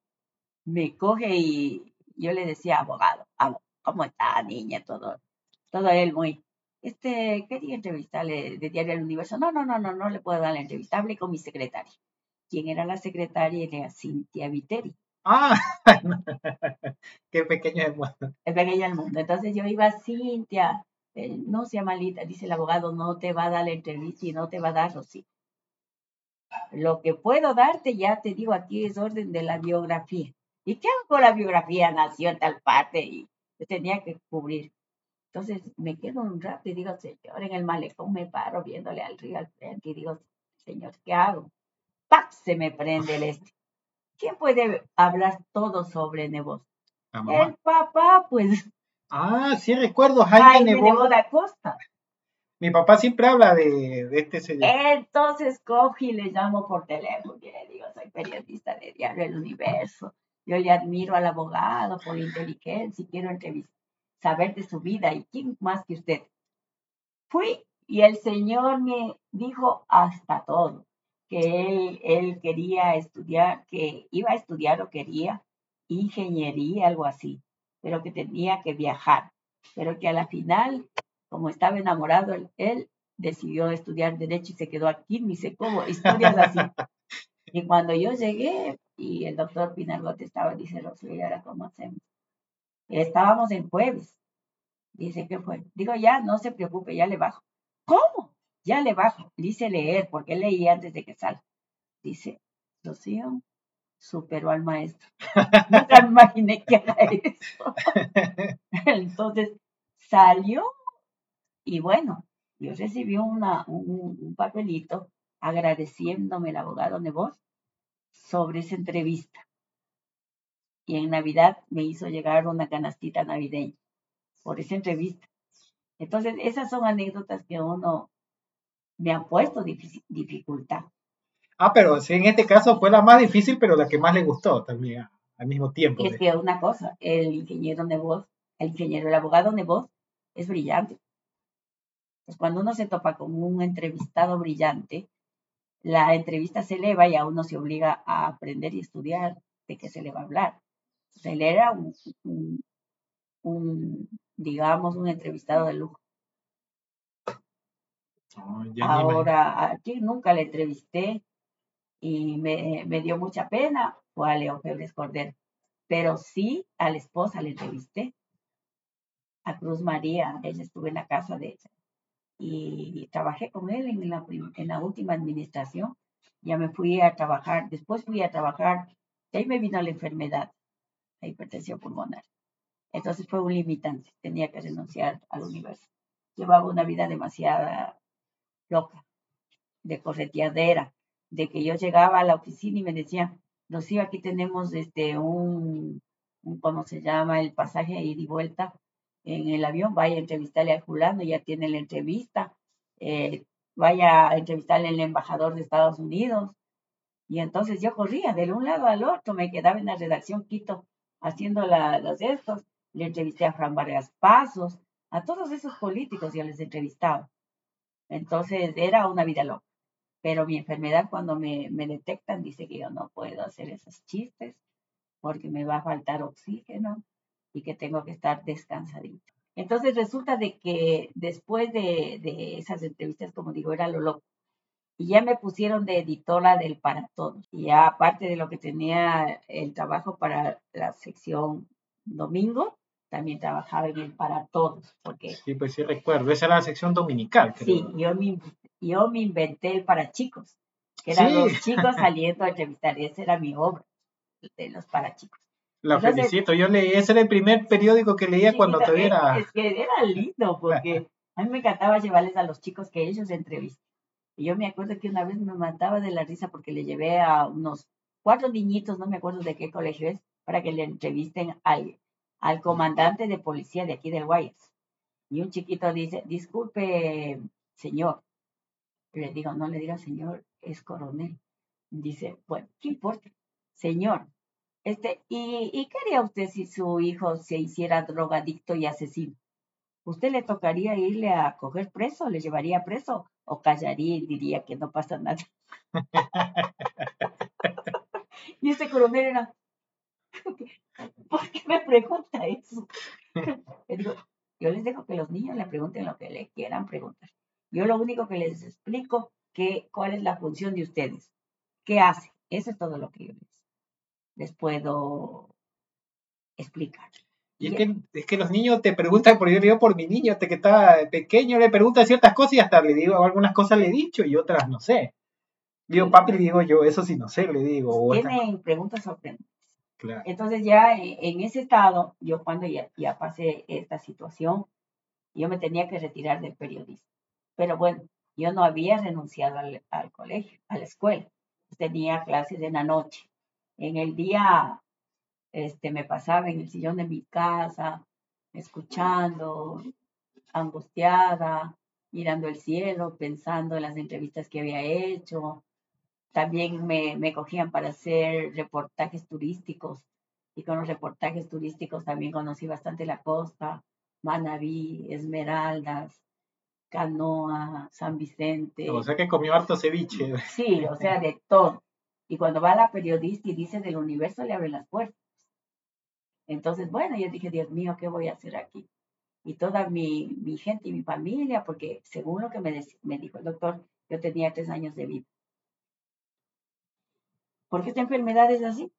me coge y yo le decía, abogado, abo- ¿cómo está, niña? Todo, todo él muy, este, quería entrevistarle de Diario El Universo. No, no, no, no, no le puedo dar la entrevista. Hablé con mi secretaria. ¿Quién era la secretaria? Era Cintia Viteri, Ah, qué pequeño es bueno. el pequeño del mundo. Entonces yo iba, Cintia, eh, no sea malita, dice el abogado, no te va a dar la entrevista y no te va a dar, sí. Lo que puedo darte, ya te digo, aquí es orden de la biografía. ¿Y qué hago con la biografía? Nació en tal parte y tenía que cubrir. Entonces me quedo un rato y digo, señor, en el malecón me paro viéndole al río al frente y digo, señor, ¿qué hago? ¡Pac! Se me prende el este. ¿Quién puede hablar todo sobre Nebot? El papá, pues, Ah, sí recuerdo, Jaime Jaime Nebot. Nebot Acosta. Mi papá siempre habla de, de este señor. Entonces cojo y le llamo por teléfono y le digo, soy periodista de Diario El Universo. Yo le admiro al abogado por inteligencia y quiero saber de su vida y quién más que usted. Fui y el señor me dijo hasta todo, que él, él quería estudiar, que iba a estudiar o quería ingeniería, algo así, pero que tenía que viajar, pero que a la final, como estaba enamorado, él, él decidió estudiar derecho y se quedó aquí, ni sé cómo, historias así. Y cuando yo llegué y el doctor Pinargote estaba, dice Rocío, ¿y ahora cómo hacemos? Estábamos en jueves. Dice, ¿qué fue? Digo, ya, no se preocupe, ya le bajo. ¿Cómo? Ya le bajo. Dice leer, porque él leía antes de que salga. Dice, Rocío superó al maestro. Nunca me imaginé que haga eso. Entonces, salió y bueno, yo recibí una, un, un papelito agradeciéndome el abogado Nebot sobre esa entrevista. Y en Navidad me hizo llegar una canastita navideña por esa entrevista. Entonces, esas son anécdotas que uno me ha puesto dificultad. Ah, pero sí, en este caso fue la más difícil, pero la que más le gustó también al mismo tiempo. Es que una cosa, el ingeniero Nebot, el ingeniero, el abogado Nebot es brillante. Pues cuando uno se topa con un entrevistado brillante, la entrevista se eleva y a uno se obliga a aprender y estudiar de qué se le va a hablar. Pues él era un, un- un, digamos, un entrevistado de lujo. Me- Ahora, a quien nunca le entrevisté y me, me dio mucha pena fue a León Febres Cordero. Pero sí a la esposa le entrevisté, a Cruz María, ella estuve en la casa de ella. Y trabajé con él en la, en la última administración. Ya me fui a trabajar, después fui a trabajar, y ahí me vino la enfermedad, la hipertensión pulmonar. Entonces fue un limitante, tenía que renunciar al universo. Llevaba una vida demasiado loca, de correteadera, de que yo llegaba a la oficina y me decían, Rocío, aquí tenemos este un, un, ¿cómo se llama? El pasaje ida y vuelta en el avión, vaya a entrevistarle al fulano, ya tiene la entrevista, eh, vaya a entrevistarle al embajador de Estados Unidos. Y entonces yo corría de un lado al otro, me quedaba en la redacción Quito haciendo la, los estos, le entrevisté a Fran Vargas Pasos, a todos esos políticos yo les entrevistaba. Entonces era una vida loca. Pero mi enfermedad cuando me, me detectan dice que yo no puedo hacer esos chistes porque me va a faltar oxígeno y que tengo que estar descansadito. Entonces resulta de que después de, de esas entrevistas, como digo, era lo loco. Y ya me pusieron de editora del Para Todos. Y ya aparte de lo que tenía el trabajo para la sección domingo, también trabajaba en el Para Todos. Porque, Sí, pues sí recuerdo. Esa era la sección dominical. creo. sí, yo me, yo me inventé el Para Chicos, que eran Sí. los chicos saliendo a entrevistar. Esa era mi obra, de los Para Chicos. La Entonces- felicito. Yo leí, ese era el primer periódico que leía cuando todavía era... Es, es que era lindo porque a mí me encantaba llevarles a los chicos que ellos entrevistan. Y yo me acuerdo que una vez me mataba de la risa porque le llevé a unos cuatro niñitos, no me acuerdo de qué colegio es, para que le entrevisten al, al comandante de policía de aquí del Guayas. Y un chiquito dice, disculpe, señor. Y le digo, no le diga señor, es coronel. Dice, bueno, ¿qué importa? Señor, este, ¿y, ¿y qué haría usted si su hijo se hiciera drogadicto y asesino? ¿Usted le tocaría irle a coger preso? ¿Le llevaría preso? ¿O callaría y diría que no pasa nada? y este coronel era, ¿por qué me pregunta eso? Digo, yo les dejo que los niños le pregunten lo que le quieran preguntar. Yo lo único que les explico que cuál es la función de ustedes, qué hacen. Eso es todo lo que yo les, les puedo explicar. Y es que, es que los niños te preguntan, por yo digo por mi niño, este que está pequeño, le preguntan ciertas cosas y hasta le digo, algunas cosas le he dicho y otras no sé. Digo, papi, le digo yo, eso sí no sé, le digo. Tienen preguntas sorprendentes. claro. Entonces ya en, en ese estado, yo cuando ya, ya pasé esta situación, yo me tenía que retirar del periodismo. Pero bueno, yo no había renunciado al, al colegio, a la escuela. Tenía clases en la noche. En el día este, me pasaba en el sillón de mi casa, escuchando, angustiada, mirando el cielo, pensando en las entrevistas que había hecho. También me, me cogían para hacer reportajes turísticos y con los reportajes turísticos también conocí bastante la costa, Manabí, Esmeraldas, Canoa, San Vicente. O sea que comió harto ceviche. Sí, o sea, de todo. Y cuando va la periodista y dice del universo, le abre las puertas. Entonces, bueno, yo dije, Dios mío, ¿qué voy a hacer aquí? Y toda mi, mi gente y mi familia, porque según lo que me, me dijo el doctor, yo tenía tres años de vida. Porque esta enfermedad es así.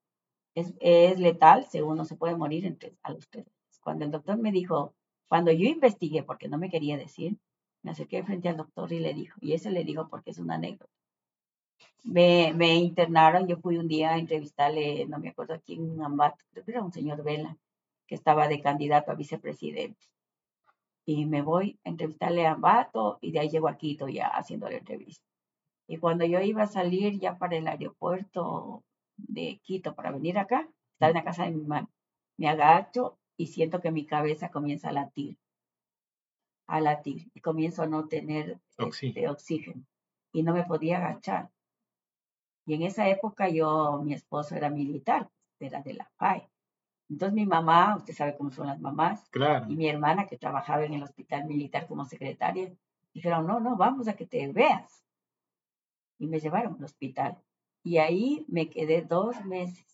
Es, es letal, según no se puede morir en a los tres. Cuando el doctor me dijo, cuando yo investigué, porque no me quería decir, me acerqué frente al doctor y le dijo, y ese le dijo porque es una anécdota. Me, me internaron, yo fui un día a entrevistarle, no me acuerdo a quién, en Ambato, creo que era un señor Vela, que estaba de candidato a vicepresidente. Y me voy a entrevistarle a Ambato y de ahí llego a Quito ya haciendo la entrevista. Y cuando yo iba a salir ya para el aeropuerto de Quito para venir acá, estaba en la casa de mi mamá. Me agacho y siento que mi cabeza comienza a latir, a latir, y comienzo a no tener este, Oxígeno. oxígeno. Y no me podía agachar. Y en esa época yo, mi esposo era militar, era de la FAE. Entonces mi mamá, usted sabe cómo son las mamás, Claro. y mi hermana que trabajaba en el hospital militar como secretaria, dijeron, no, no, vamos a que te veas. Y me llevaron al hospital. Y ahí me quedé dos meses,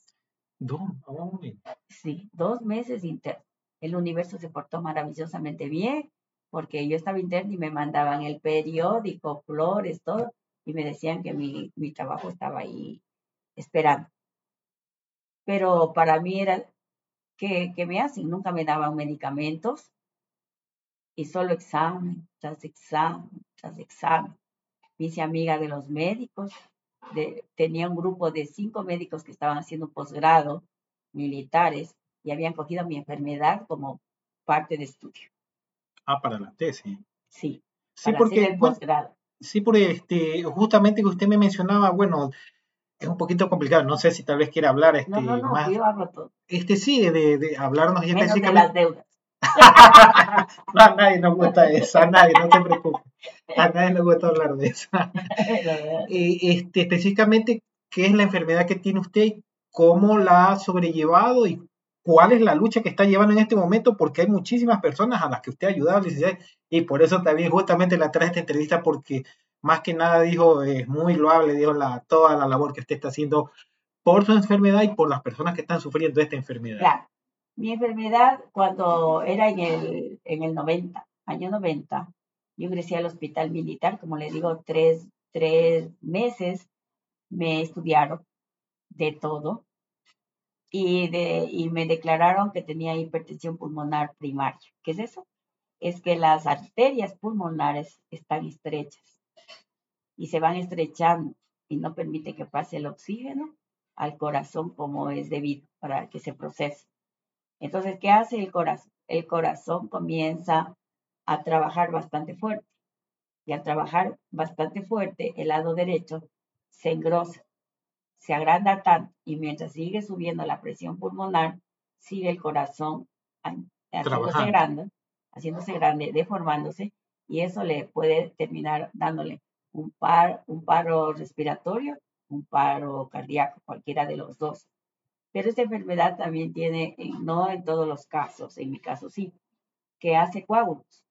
No, hombre. sí, dos meses interno. El universo se portó maravillosamente bien, porque yo estaba interna y me mandaban el periódico, flores, todo, y me decían que mi, mi trabajo estaba ahí esperando. Pero para mí era, ¿qué, qué me hacen? Nunca me daban medicamentos y solo examen tras examen tras examen. Me hice amiga de los médicos, de- tenía un grupo de cinco médicos que estaban haciendo un posgrado, militares, y habían cogido mi enfermedad como parte de estudio. Ah, para la tesis. Sí, Sí, para hacer porque, el posgrado. Sí, porque este, justamente que usted me mencionaba, bueno, es un poquito complicado, no sé si tal vez quiera hablar este, No, no, no, más, este sí, de, de hablarnos ya Menos de las deudas. No, a nadie nos gusta eso, a nadie, no se preocupe. A nadie nos gusta hablar de eso. Eh, este, específicamente, ¿qué es la enfermedad que tiene usted? ¿Cómo la ha sobrellevado? ¿Y cuál es la lucha que está llevando en este momento? Porque hay muchísimas personas a las que usted ha ayudado, y por eso también justamente la traje esta entrevista, porque más que nada dijo, es muy loable, dijo la, toda la labor que usted está haciendo por su enfermedad y por las personas que están sufriendo esta enfermedad. Claro. Mi enfermedad, cuando era en el, en el 90, año 90, yo ingresé al hospital militar, como le digo, tres, tres meses me estudiaron de todo y, me declararon que tenía hipertensión pulmonar primaria. ¿Qué es eso? Es que las arterias pulmonares están estrechas y se van estrechando y no permite que pase el oxígeno al corazón como es debido para que se procese. Entonces, ¿qué hace el corazón? El corazón comienza a trabajar bastante fuerte y al trabajar bastante fuerte, el lado derecho se engrosa, se agranda tanto y mientras sigue subiendo la presión pulmonar, sigue el corazón haciéndose grande, haciéndose grande, deformándose y eso le puede terminar dándole un, par, un paro respiratorio, un paro cardíaco, cualquiera de los dos. Pero esta enfermedad también tiene, no en todos los casos, en mi caso sí, que hace coágulos.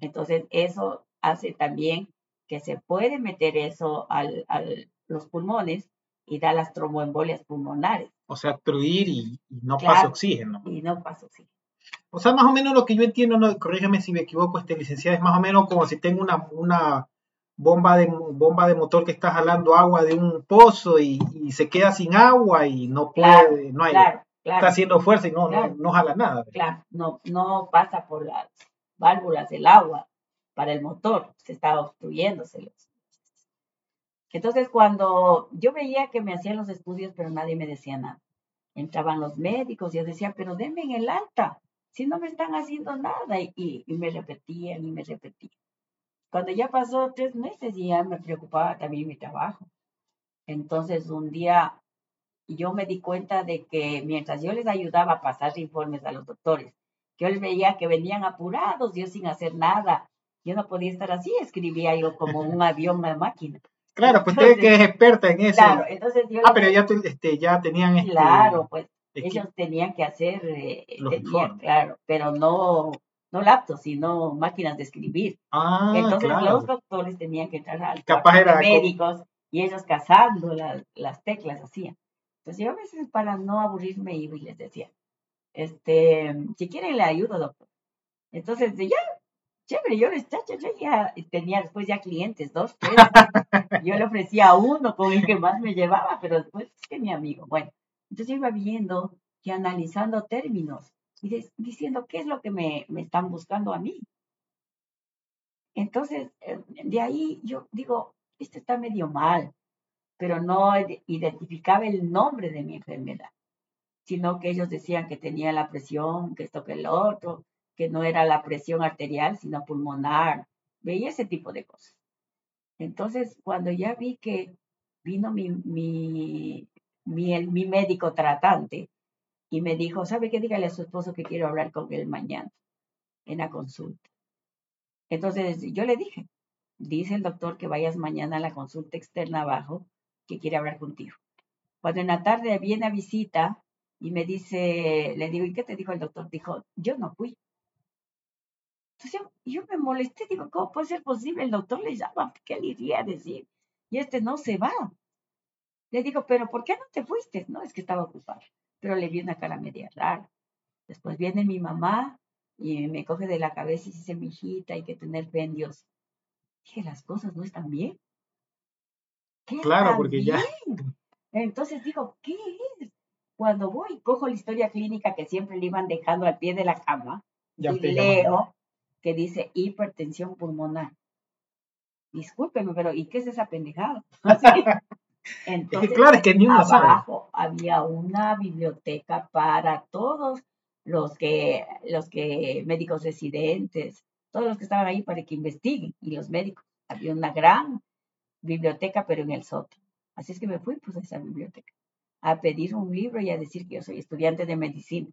Entonces, eso hace también que se puede meter eso a los pulmones y da las tromboembolias pulmonares. O sea, obstruir y, no pasa oxígeno. Y no pasa oxígeno. O sea, más o menos lo que yo entiendo, no, corrígeme si me equivoco, este licenciado, es más o menos como si tengo una, una bomba, de, bomba de motor que está jalando agua de un pozo y, se queda sin agua y no puede, no hay, está haciendo fuerza y no, no, jala nada. Claro, no, no pasa por las válvulas del agua para el motor, se está obstruyéndose. Entonces, cuando yo veía que me hacían los estudios, pero nadie me decía nada. Entraban los médicos, y yo decía, pero denme en el alta, si no me están haciendo nada. Y, y, me repetían y me repetían. Cuando ya pasó tres meses y ya me preocupaba también mi trabajo. Entonces, un día yo me di cuenta de que mientras yo les ayudaba a pasar informes a los doctores, yo les veía que venían apurados, yo sin hacer nada. Yo no podía estar así, escribía yo como un avión, una máquina. Claro, pues usted que es experta en eso. Claro, entonces yo Ah, pero ya, este, ya tenían este, Claro, pues ellos tenían que hacer, eh, claro, pero no, no laptops, sino máquinas de escribir. Ah, entonces los doctores tenían que entrar al Capaz era médicos y ellos cazando las teclas hacían. Entonces yo a veces para no aburrirme iba y les decía, este, si quieren le ayudo, doctor. Entonces, ya, chévere, yo les ya tenía después ya clientes, dos, tres. yo le ofrecía a uno con el que más me llevaba, pero después es que mi amigo. Bueno, entonces yo iba viendo y analizando términos y diciendo qué es lo que me, me están buscando a mí. Entonces, eh, de ahí yo digo, esto está medio mal, pero no identificaba el nombre de mi enfermedad, sino que ellos decían que tenía la presión, que esto, que el otro, que no era la presión arterial, sino pulmonar. Veía ese tipo de cosas. Entonces, cuando ya vi que vino mi, mi, mi, médico tratante y me dijo, ¿sabe qué? Dígale a su esposo que quiero hablar con él mañana en la consulta. Entonces, yo le dije, dice el doctor que vayas mañana a la consulta externa abajo, que quiere hablar contigo. Cuando en la tarde viene a visita y me dice, le digo, ¿y qué te dijo el doctor? Dijo, yo no fui. Entonces yo, me molesté, digo, ¿cómo puede ser posible? El doctor le llama, ¿qué le iría a decir? Y este no se va. Le digo, ¿pero por qué no te fuiste? No, es que estaba ocupado. Pero le vi una cara media rara. Después viene mi mamá y me coge de la cabeza y dice, mi hijita, hay que tener fe en Dios. Dije, las cosas no están bien. claro, porque ya. Entonces digo, ¿qué es? Cuando voy, cojo la historia clínica que siempre le iban dejando al pie de la cama y leo que dice hipertensión pulmonar. Discúlpeme, pero ¿y qué es esa pendejada? Entonces, claro, es que ni uno abajo había una biblioteca para todos los que, los que médicos residentes, todos los que estaban ahí para que investiguen, y los médicos. Había una gran biblioteca, pero en el sótano. Así es que me fui pues a esa biblioteca a pedir un libro y a decir que yo soy estudiante de medicina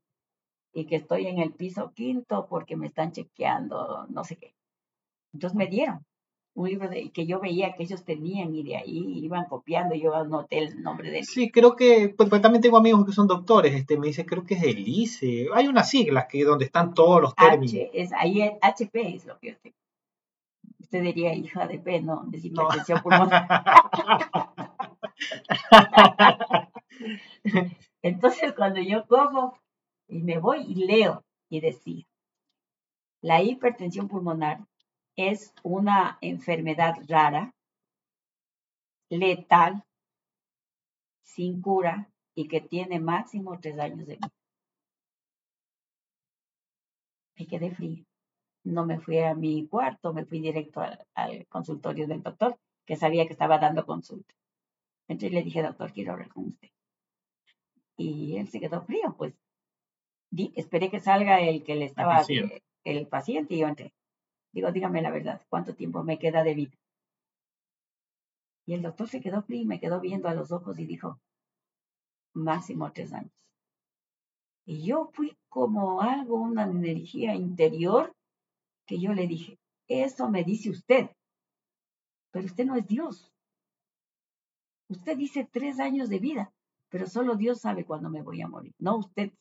y que estoy en el piso quinto porque me están chequeando, no sé qué. Entonces me dieron un libro de, que yo veía que ellos tenían y de ahí iban copiando, yo anoté el nombre de él. Sí, creo que, pues, pues, también tengo amigos que son doctores, este me dice, creo que es el ICE, hay unas siglas que donde están todos los términos. H, es, ahí es, HP es lo que yo tengo. Usted diría hija de P, ¿no? De hipertensión pulmonar. Entonces, cuando yo cojo y me voy y leo y decía, la hipertensión pulmonar es una enfermedad rara letal, sin cura y que tiene máximo tres años de vida. Me quedé fría. No me fui a mi cuarto, me fui directo al, consultorio del doctor, que sabía que estaba dando consulta. Entonces le dije, doctor, quiero hablar con usted. Y él se quedó frío, pues. Esperé que salga el que le estaba, el paciente y yo entré. Digo, dígame la verdad, ¿cuánto tiempo me queda de vida? Y el doctor se quedó frío y me quedó viendo a los ojos y dijo, máximo tres años. Y yo fui como algo, una energía interior que yo le dije, eso me dice usted, pero usted no es Dios. Usted dice tres años de vida, pero solo Dios sabe cuándo me voy a morir, no usted.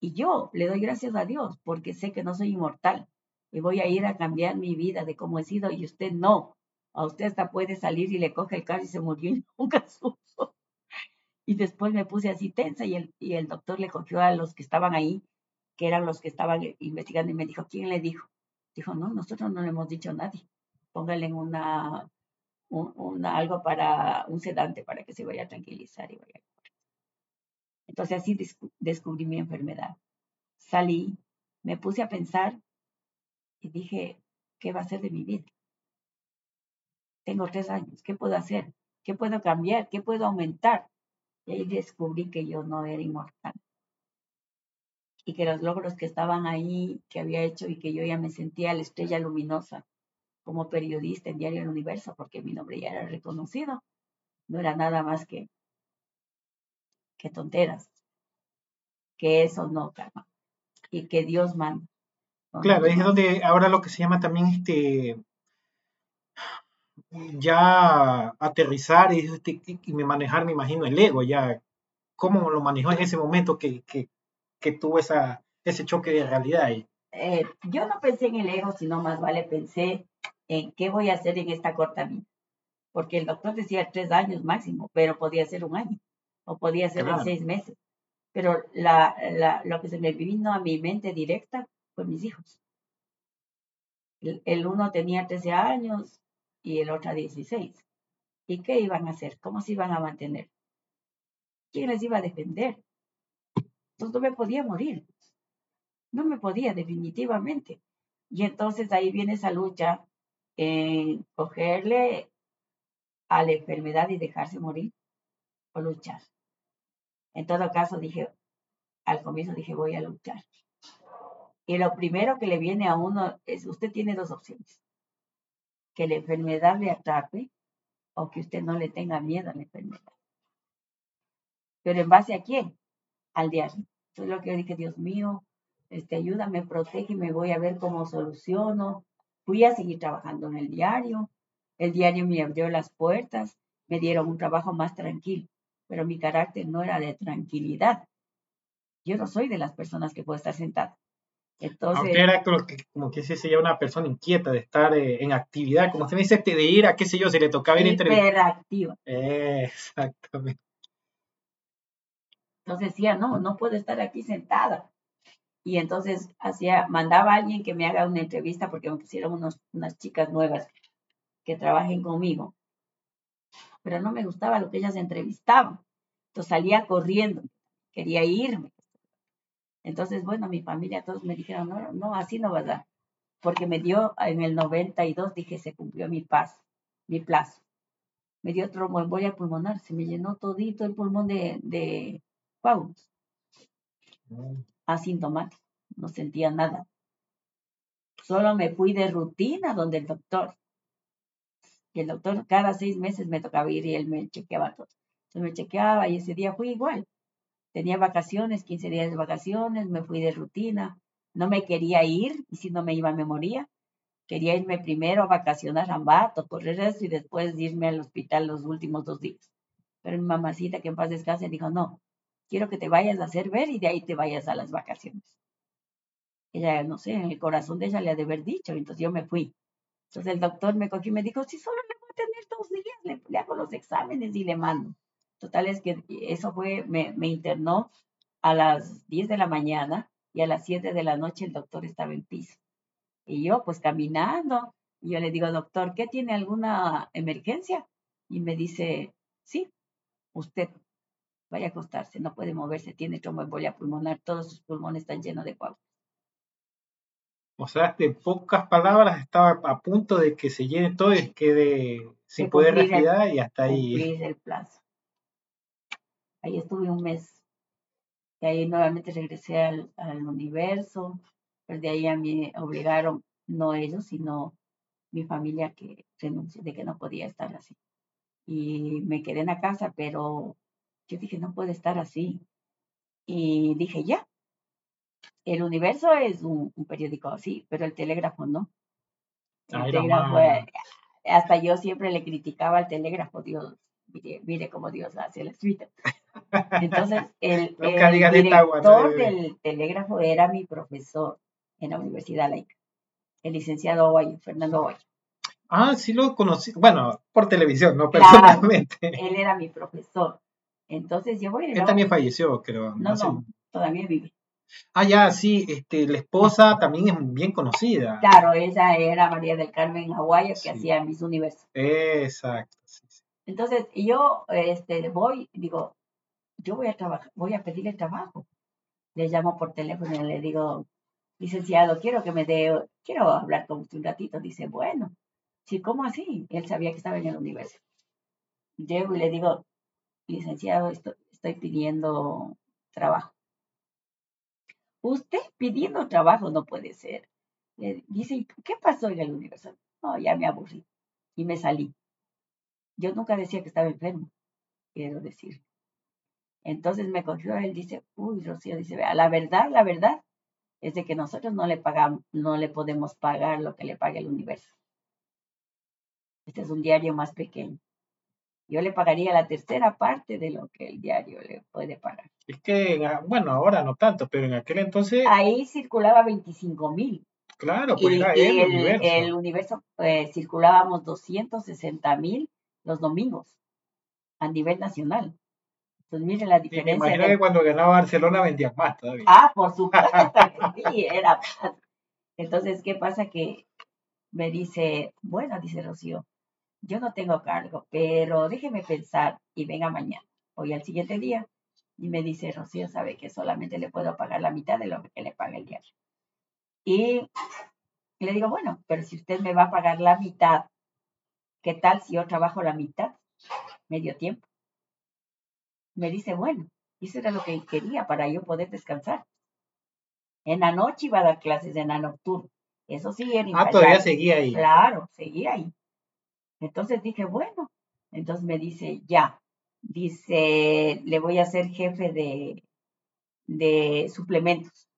Y yo le doy gracias a Dios porque sé que no soy inmortal y voy a ir a cambiar mi vida de cómo he sido y usted no. A usted hasta puede salir y le coge el carro y se murió y nunca supo. Y después me puse así tensa y el, y el doctor le cogió a los que estaban ahí, que eran los que estaban investigando y me dijo, ¿quién le dijo? Dijo, no, nosotros no le hemos dicho a nadie. Póngale una, una, algo para un sedante para que se vaya a tranquilizar y vaya. Entonces así descubrí mi enfermedad. Salí, me puse a pensar y dije, ¿qué va a ser de mi vida? Tengo tres años, ¿qué puedo hacer? ¿Qué puedo cambiar? ¿Qué puedo aumentar? Y ahí descubrí que yo no era inmortal. Y que los logros que estaban ahí, que había hecho y que yo ya me sentía la estrella luminosa como periodista en Diario El Universo, porque mi nombre ya era reconocido, no era nada más que, que tonteras, que eso no, calma, y que Dios manda. Claro, es donde ahora lo que se llama también este ya aterrizar y, este, y manejar, me imagino, el ego, ya cómo lo manejó en ese momento que, que, que tuvo esa, ese choque de realidad ahí. Eh, yo no pensé en el ego, sino más vale pensé en qué voy a hacer en esta corta vida. Porque el doctor decía tres años máximo, pero podía ser un año o podía ser seis meses. Pero la, la, lo que se me vino a mi mente directa fue mis hijos. El, el uno tenía 13 años, y el otro 16. ¿Y qué iban a hacer? ¿Cómo se iban a mantener? ¿Quién les iba a defender? Entonces no me podía morir. No me podía, definitivamente. Y entonces ahí viene esa lucha en cogerle a la enfermedad y dejarse morir o luchar. En todo caso, dije, al comienzo dije, voy a luchar. Y lo primero que le viene a uno es, usted tiene dos opciones que la enfermedad le atrape o que usted no le tenga miedo a la enfermedad. Pero en base a quién? Al diario. Entonces lo que yo dije, Dios mío, este, ayúdame, protege, me voy a ver cómo soluciono. Fui a seguir trabajando en el diario. El diario me abrió las puertas, me dieron un trabajo más tranquilo, pero mi carácter no era de tranquilidad. Yo no soy de las personas que puedo estar sentada. Entonces, usted era como que, como que se una persona inquieta de estar eh, en actividad, como usted me dice, este, de ir a qué sé yo, si le tocaba ir. Hiperactiva. exactamente. Entonces decía, no, no puedo estar aquí sentada. Y entonces hacía, mandaba a alguien que me haga una entrevista porque me pusieron unos, unas chicas nuevas que trabajen conmigo. Pero no me gustaba lo que ellas entrevistaban. Entonces salía corriendo, quería irme. Entonces, bueno, mi familia, todos me dijeron, no, no, así no va a dar. Porque me dio en el 92, dije, se cumplió mi paz, mi plazo. Me dio tromboembolia pulmonar, se me llenó todito el pulmón de, de mm. Asintomático, no sentía nada. Solo me fui de rutina donde el doctor. El doctor cada seis meses me tocaba ir y él me chequeaba todo. Se me chequeaba y ese día fui igual. Tenía vacaciones, 15 días de vacaciones, me fui de rutina. No me quería ir y si no me iba me moría. Quería irme primero a vacacionar a Ambato, correr eso y después irme al hospital los últimos dos días. Pero mi mamacita, que en paz descanse, dijo, no, quiero que te vayas a hacer ver y de ahí te vayas a las vacaciones. Ella, no sé, en el corazón de ella le ha de haber dicho, entonces yo me fui. Entonces el doctor me cogió y me dijo, si solo tener dos días, le hago los exámenes y le mando. Total es que eso fue, me, me internó a las 10 de la mañana y a las 7 de la noche el doctor estaba en piso. Y yo pues caminando, y yo le digo, doctor, ¿qué tiene alguna emergencia? Y me dice, sí, usted vaya a acostarse, no puede moverse, tiene tromboembolia pulmonar, todos sus pulmones están llenos de coágulos. O sea, de pocas palabras estaba a punto de que se llene todo y quede sin De poder respirar y hasta ahí. El plazo. Ahí estuve un mes. Y ahí nuevamente regresé al, al universo. Pues de ahí a mí obligaron, no ellos, sino mi familia que renuncie, de que no podía estar así. Y me quedé en la casa, pero yo dije, no puede estar así. Y dije, ya. El universo es un, un periódico así, pero el telégrafo no. El Ah, telégrafo, eh, hasta yo siempre le criticaba al telégrafo, Dios, mire, mire cómo Dios hace las vidas. Entonces, el, el director del telégrafo era mi profesor en la Universidad Laica, el licenciado Ovalle, Fernando Ovalle. Ah, sí lo conocí. Bueno, por televisión, no Claro. personalmente. Él era mi profesor. Entonces, yo voy Él también falleció, creo. No, no, todavía vive. Ah, ya, sí, este, la esposa también es bien conocida. Claro, ella era María del Carmen Aguayo, que Sí. hacía mis universos. Exacto. sí, sí. Entonces, yo este, voy, digo, yo voy a trabajar, voy a pedirle trabajo. Le llamo por teléfono y le digo, licenciado, quiero que me dé, quiero hablar con usted un ratito. Dice, bueno, sí, ¿cómo así? Él sabía que estaba en el universo. Llego y le digo, licenciado, estoy, estoy pidiendo trabajo. Usted pidiendo trabajo no puede ser. Le dice, "¿Y ¿qué pasó en el universo? No, ya me aburrí y me salí. Yo nunca decía que estaba enfermo, quiero decir. Entonces me cogió él, dice, uy, Rocío, dice, vea, la verdad, la verdad es de que nosotros no le pagamos, no le podemos pagar lo que le paga el universo. Este es un diario más pequeño. Yo le pagaría la tercera parte de lo que el diario le puede pagar. Es que, ah, bueno, ahora no tanto, pero en aquel entonces, Ahí circulaba 25 mil. claro, pues y, era y el, el, universo. el universo eh, circulábamos 260 mil los domingos a nivel nacional. Entonces, miren la Y me diferencia. imagino de- que cuando ganaba Barcelona vendían más todavía. Ah, por supuesto sí, era más. Entonces, ¿qué pasa? Que me dice, bueno, dice Rocío, yo no tengo cargo, pero déjeme pensar y venga mañana. Hoy al siguiente día. Y me dice, Rocío, sabe que solamente le puedo pagar la mitad de lo que le paga el diario. Y le digo, bueno, pero si usted me va a pagar la mitad, ¿qué tal si yo trabajo la mitad? Medio tiempo. Me dice, bueno, eso era lo que quería para yo poder descansar. En la noche iba a dar clases en la nocturna. Eso sí era Ah, todavía seguía ahí. Claro, seguía ahí. Entonces dije, bueno, entonces me dice, ya, dice, le voy a ser jefe de, de suplementos.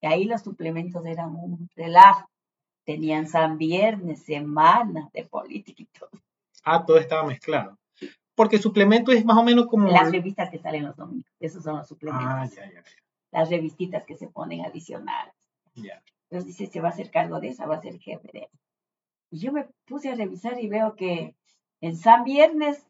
Y ahí los suplementos eran un relajo. Tenían San Viernes, semana de política y todo. Ah, todo estaba mezclado. Porque suplemento es más o menos como. Las revistas que salen los domingos, esos son los suplementos. Ah, ya, ya, Las revistitas que se ponen adicionales. ya. Entonces dice, se va a hacer cargo de esa, va a ser jefe de esa. Y yo me puse a revisar y veo que en San Viernes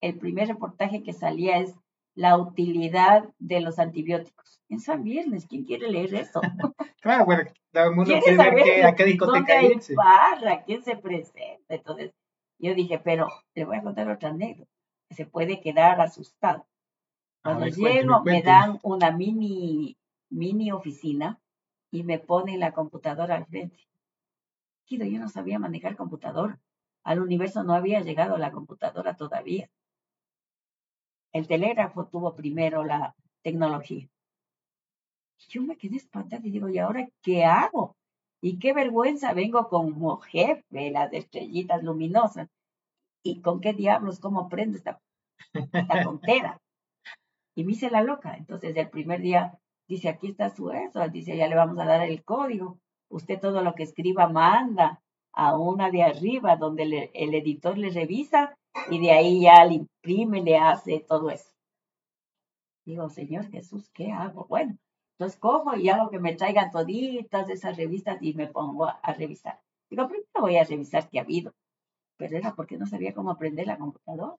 el primer reportaje que salía es la utilidad de los antibióticos. En San Viernes, ¿quién quiere leer eso? Claro, bueno, todo el mundo ¿Quiere saber qué- a qué ¿Dónde discoteca hay irse. barra? ¿Quién se presenta? Entonces yo dije, pero le voy a contar otra anécdota. Se puede quedar asustado. Cuando ver, cuénteme, llego, me dan una mini, mini oficina y me ponen la computadora al frente. Yo no sabía manejar computadora. Al universo no había llegado la computadora todavía. El telégrafo tuvo primero la tecnología. Yo me quedé espantada y digo, ¿y ahora qué hago? Y qué vergüenza, vengo como jefe, las estrellitas luminosas. ¿Y con qué diablos, cómo prendo esta, esta tontera? Y me hice la loca. Entonces, el primer día dice, aquí está su eso. Dice, ya le vamos a dar el código. Usted todo lo que escriba manda a una de arriba donde el editor le revisa y de ahí ya le imprime, le hace todo eso. Digo, Señor Jesús, ¿qué hago? Bueno, entonces cojo y hago que me traigan toditas esas revistas y me pongo a, a revisar. Digo, primero voy a revisar qué ha habido. Pero era porque no sabía cómo aprender la computadora.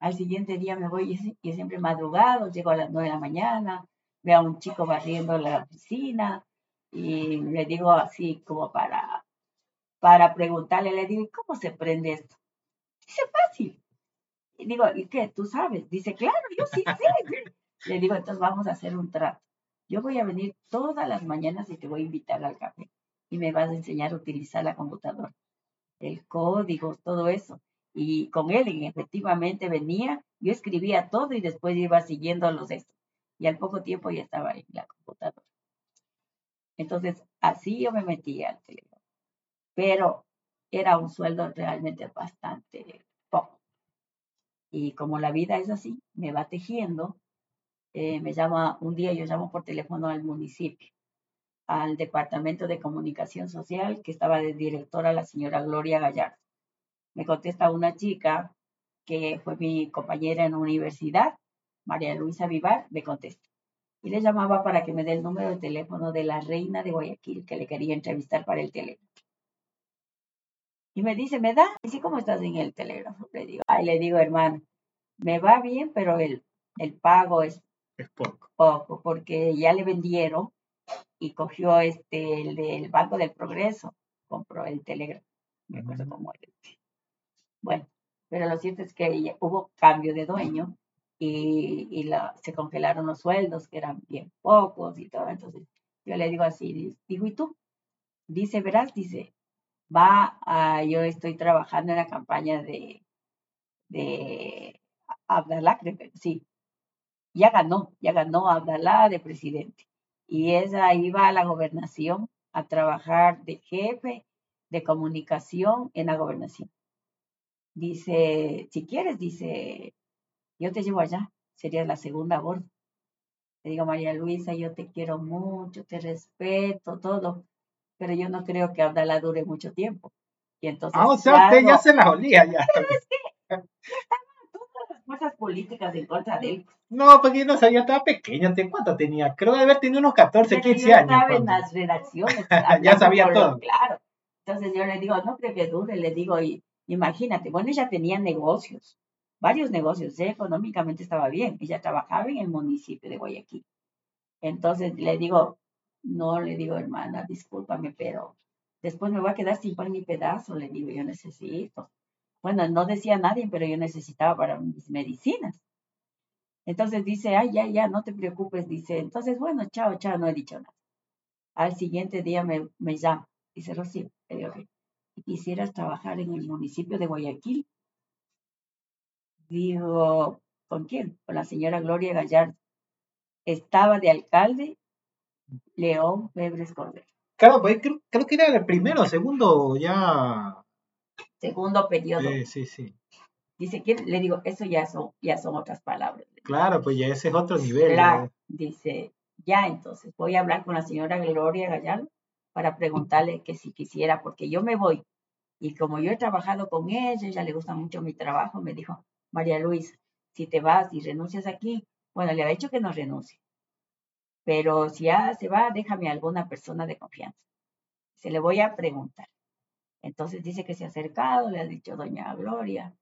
Al siguiente día me voy y y siempre madrugado, llego a las nueve de la mañana, veo a un chico barriendo la oficina y le digo así como para, para preguntarle, le digo, "¿Y ¿cómo se prende esto? Dice, fácil. Y digo, ¿y qué? ¿Tú sabes? Dice, claro, yo sí sé. Le digo, entonces vamos a hacer un trato. Yo voy a venir todas las mañanas y te voy a invitar al café. Y me vas a enseñar a utilizar la computadora, el código, todo eso. Y con él, efectivamente, venía, yo escribía todo y después iba siguiendo los estos. Y al poco tiempo ya estaba en la computadora. Entonces, así yo me metí al teléfono. Pero era un sueldo realmente bastante poco. Y como la vida es así, me va tejiendo, eh, me llama, un día yo llamo por teléfono al municipio, al Departamento de Comunicación Social, que estaba de directora la señora Gloria Gallardo. Me contesta una chica que fue mi compañera en universidad, María Luisa Vivar, me contesta. Y le llamaba para que me dé el número de teléfono de la reina de Guayaquil, que le quería entrevistar para el teléfono. Y me dice, ¿me da? Y sí, ¿cómo estás en el telégrafo? Le digo, ay, le digo, hermano, me va bien, pero el, el pago es, es poco. poco, porque ya le vendieron y cogió este, el del Banco del Progreso, compró el telégrafo. Me acuerdo cómo era. Bueno, pero lo cierto es que hubo cambio de dueño y, la, se congelaron los sueldos, que eran bien pocos y todo. Entonces yo le digo así, digo, ¿y tú? Dice, verás, dice, va a, yo estoy trabajando en la campaña de, de Abdalá, sí, ya ganó, ya ganó Abdalá de presidente. Y ella iba a la gobernación a trabajar de jefe de comunicación en la gobernación. Dice, si quieres, dice, yo te llevo allá, sería la segunda bordo. Le digo, María Luisa, yo te quiero mucho, te respeto, todo, pero yo no creo que Abdala dure mucho tiempo. Y entonces, ah, o sea, usted ya se la olía ya. Pero es que estaban todas las fuerzas políticas en contra de él. No, porque yo no sabía, estaba pequeña, ¿cuánto tenía? Creo de haber tenido unos 14, 15 yo años. estaba en las redacciones. ya sabía todo. Claro. Entonces yo le digo, no creo que dure, le digo, y, imagínate, bueno, ella tenía negocios, varios negocios, económicamente estaba bien, ella trabajaba en el municipio de Guayaquil. Entonces le digo, no, le digo, hermana, discúlpame, pero después me voy a quedar sin pan ni pedazo, le digo, yo necesito. Bueno, no decía nadie, pero yo necesitaba para mis medicinas. Entonces dice, ay, ya, ya, no te preocupes, dice, entonces, bueno, chao, chao, no he dicho nada. Al siguiente día me, me llama, dice, Rocío, le digo, quisieras trabajar en el municipio de Guayaquil. Digo, ¿con quién? Con la señora Gloria Gallardo. Estaba de alcalde León Febres Cordero. Claro, pues creo, creo, que era el primero, segundo ya. Segundo periodo. Sí, sí, sí. Dice, ¿quién? le digo, eso ya son, ya son otras palabras. Claro, pues ya ese es otro nivel. Claro, dice, ya entonces voy a hablar con la señora Gloria Gallardo para preguntarle que si quisiera, porque yo me voy. Y como yo he trabajado con ella, ella le gusta mucho mi trabajo, me dijo, María Luisa, si te vas y renuncias aquí, bueno, le ha dicho que no renuncie. Pero si ya se va, déjame a alguna persona de confianza. Se le voy a preguntar. Entonces dice que se ha acercado, le ha dicho doña Gloria.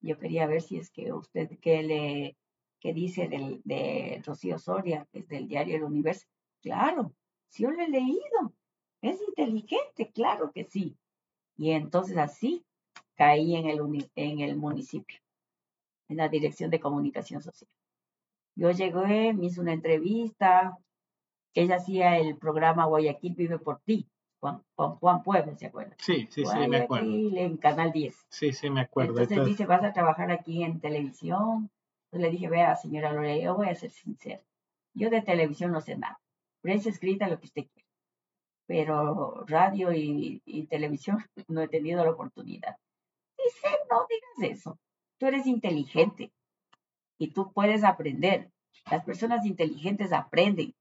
Yo quería ver si es que usted, ¿qué le, qué dice del, de Rocío Soria, que es del diario El Universo? Claro, sí yo lo he leído. Es inteligente, claro que sí. Y entonces así caí en el, en el municipio, en la Dirección de Comunicación Social. Yo llegué, me hice una entrevista, ella hacía el programa Guayaquil Vive por Ti, con, Juan Pueblo, ¿se acuerda? Sí, sí, sí, me acuerdo. en Canal 10. Sí, sí, me acuerdo. Entonces dice, ¿vas a trabajar aquí en televisión? Entonces le dije, vea, señora Lorea, yo voy a ser sincera. Yo de televisión no sé nada. Prensa escrita, lo que usted quiera. Pero radio y, y televisión no he tenido la oportunidad. Dice, no digas eso. Tú eres inteligente y tú puedes aprender. Las personas inteligentes aprenden.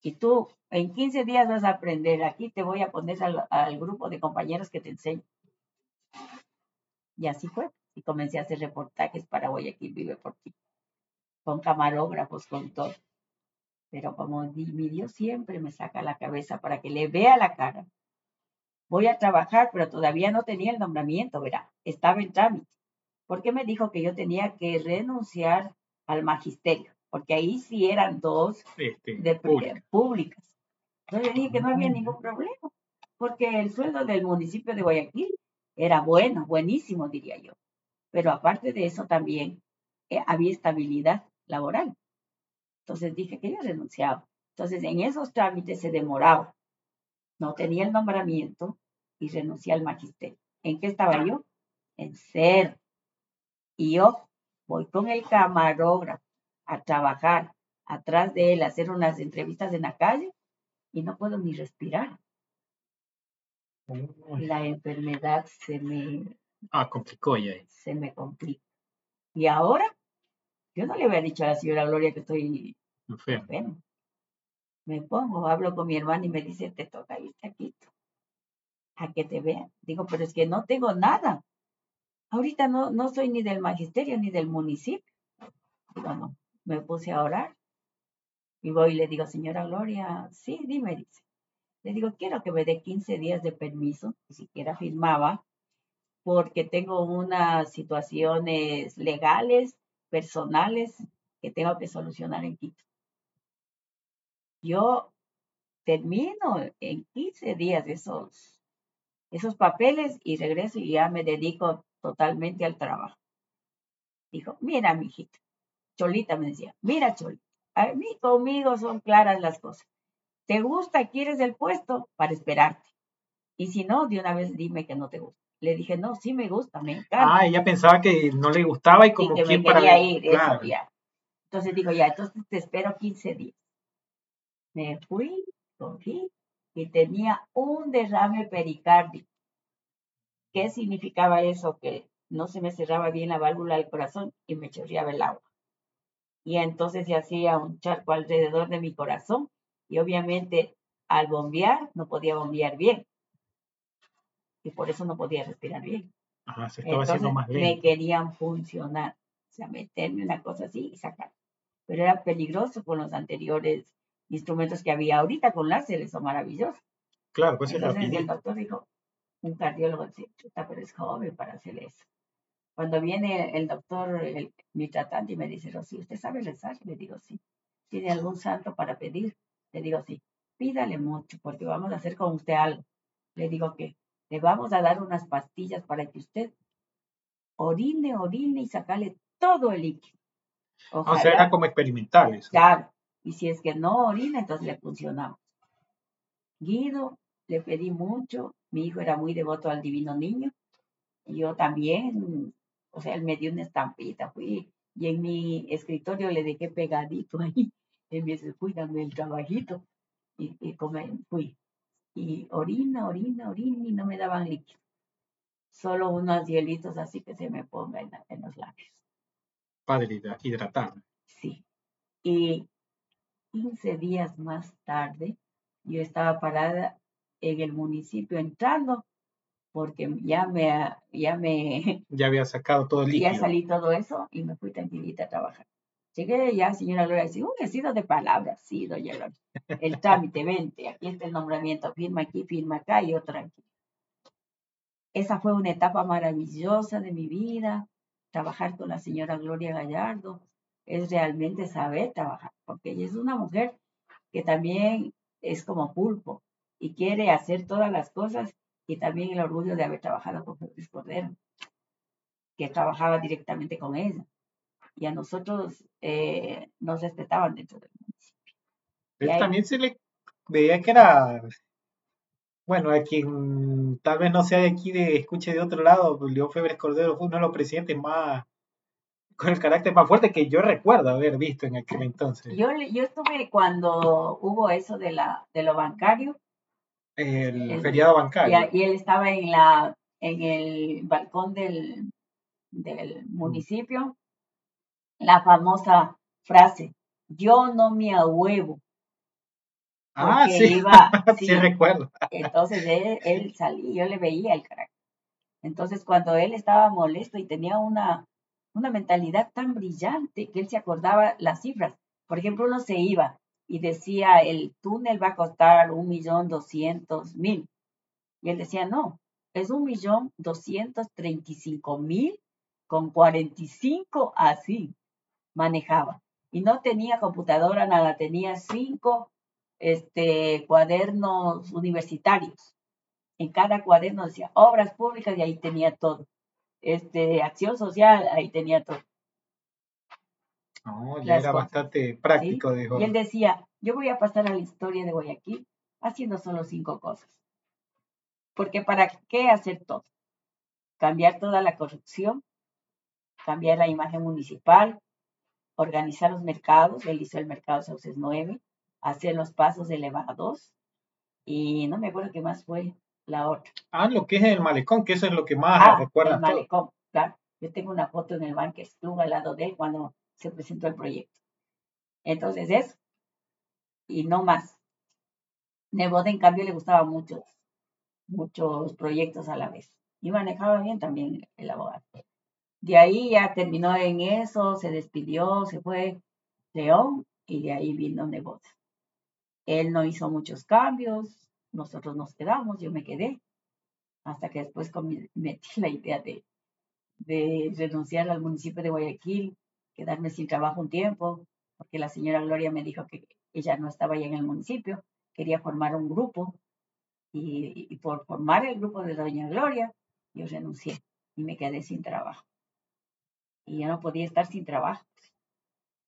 Y tú en 15 días vas a aprender. Aquí te voy a poner al, grupo de compañeros que te enseño. Y así fue. Y comencé a hacer reportajes para Guayaquil Vive por ti. Con camarógrafos, con todo. Pero como mi Dios siempre me saca la cabeza para que le vea la cara. Voy a trabajar, pero todavía no tenía el nombramiento, verá. Estaba en trámite. Porque me dijo que yo tenía que renunciar al magisterio porque ahí sí eran dos este, de, públicas. Entonces dije que no había ningún problema, porque el sueldo del municipio de Guayaquil era bueno, buenísimo, diría yo. Pero aparte de eso también eh, había estabilidad laboral. Entonces dije que yo renunciaba. Entonces en esos trámites se demoraba. No tenía el nombramiento y renuncié al magisterio. ¿En qué estaba yo? En ser. Y yo voy con el camarógrafo a trabajar atrás de él, a hacer unas entrevistas en la calle y no puedo ni respirar. La enfermedad se me... Ah, complicó ya. Se me complica. Y ahora, yo no le había dicho a la señora Gloria que estoy enfermo. Me pongo, hablo con mi hermana y me dice, te toca irte aquí a que te vean. Digo, pero es que no tengo nada. Ahorita no, no soy ni del magisterio ni del municipio. Digo, no, me puse a orar. Y voy y le digo, señora Gloria, sí, dime, dice. Le digo, quiero que me dé 15 días de permiso, ni siquiera firmaba, porque tengo unas situaciones legales, personales, que tengo que solucionar en Quito. Yo termino en 15 días esos, esos papeles y regreso y ya me dedico totalmente al trabajo. Dijo, mira, mijita, Cholita me decía, mira, Cholita, a mí conmigo son claras las cosas. ¿Te gusta? ¿Quieres el puesto? Para esperarte. Y si no, de una vez dime que no te gusta. Le dije, no, sí me gusta, me encanta. Ah, ella pensaba que no le gustaba y como que me quería ir, eso, ya. Entonces digo, ya, entonces te espero 15 días. Me fui, cogí y tenía un derrame pericárdico. ¿Qué significaba eso? Que no se me cerraba bien la válvula del corazón y me chorreaba el agua. Y entonces se hacía un charco alrededor de mi corazón y obviamente al bombear no podía bombear bien. Y por eso no podía respirar bien. Ajá, se estaba haciendo más lento. Me querían funcionar. O sea, meterme una cosa así y sacar. Pero era peligroso con los anteriores instrumentos que había ahorita con láseres, son maravillosos. Claro, pues Entonces el doctor dijo, un cardiólogo dice, pero es joven para hacer eso. Cuando viene el doctor, mi tratante, y me dice, Rosy, ¿usted sabe rezar? Le digo, sí. ¿Tiene algún santo para pedir? Le digo, sí. Pídale mucho, porque vamos a hacer con usted algo. Le digo que le vamos a dar unas pastillas para que usted orine, orine y sacarle todo el líquido. o sea, era como experimental eso. Claro. Y si es que no orina, entonces le funcionamos. Guido, le pedí mucho. Mi hijo era muy devoto al divino niño. Y yo también, o sea, él me dio una estampita, fui, y en mi escritorio le dejé pegadito ahí. Él me dice, cuídame el trabajito. Y, y fui. Y orina, orina, orina, y no me daban líquido. Solo unos hielitos así que se me pongan en, los labios. Padre, hidratar. Sí. Y 15 días más tarde, yo estaba parada en el municipio entrando, porque ya me, ya me... Ya había sacado todo el líquido. Ya salí todo eso y me fui tranquilita a trabajar. Llegué ya, señora Gloria, dice, ha sido de palabras, sí, doña Gloria. El trámite, vente, aquí está el nombramiento, firma aquí, firma acá y yo tranquilo. Esa fue una etapa maravillosa de mi vida, trabajar con la señora Gloria Gallardo, es realmente saber trabajar, porque ella es una mujer que también es como pulpo y quiere hacer todas las cosas y también el orgullo de haber trabajado con Jesús Cordero, que trabajaba directamente con ella. Y a nosotros eh, nos respetaban dentro del municipio. Pero también se le veía que era, bueno, a quien tal vez no sea de aquí, de escuche de otro lado, León Febres Cordero fue uno de los presidentes más con el carácter más fuerte que yo recuerdo haber visto en aquel entonces. Yo, yo estuve cuando hubo eso de, la, de lo bancario. El, feriado bancario. Y, él estaba en, la, en el balcón del, del municipio. La famosa frase, yo no me ahuevo. Ah, sí. Iba, sí, recuerdo. Entonces él, él salía, yo le veía el carácter. Entonces cuando él estaba molesto y tenía una, una mentalidad tan brillante que él se acordaba las cifras. Por ejemplo, uno se iba y decía, el túnel va a costar un millón doscientos mil. Y él decía, no, es un millón doscientos treinta y cinco mil con cuarenta y cinco así manejaba. Y no tenía computadora, nada, tenía cinco este, cuadernos universitarios. En cada cuaderno decía obras públicas y ahí tenía todo. este, acción social, ahí tenía todo. No, ya era cosas, bastante práctico, dijo. Y él decía, yo voy a pasar a la historia de Guayaquil haciendo solo cinco cosas. Porque ¿para qué hacer todo? Cambiar toda la corrupción, cambiar la imagen municipal, organizar los mercados, él hizo el mercado Sauces 9, hacer los pasos elevados y no me acuerdo qué más fue la otra. Ah, lo que es el malecón, que eso es lo que más Ah, recuerda el todo. malecón, claro. Yo tengo una foto en el Bankers Club al lado de él cuando se presentó el proyecto. Entonces eso, y no más. Nebot, en cambio, le gustaba muchos, muchos proyectos a la vez. Y manejaba bien también el abogado. De ahí ya terminó en eso, se despidió, se fue León y de ahí vino Nebot. Él no hizo muchos cambios, nosotros nos quedamos, yo me quedé, hasta que después metí la idea de, de renunciar al municipio de Guayaquil, quedarme sin trabajo un tiempo, porque la señora Gloria me dijo que ella no estaba ya en el municipio, quería formar un grupo, y, y por formar el grupo de Doña Gloria, yo renuncié y me quedé sin trabajo. Y yo no podía estar sin trabajo.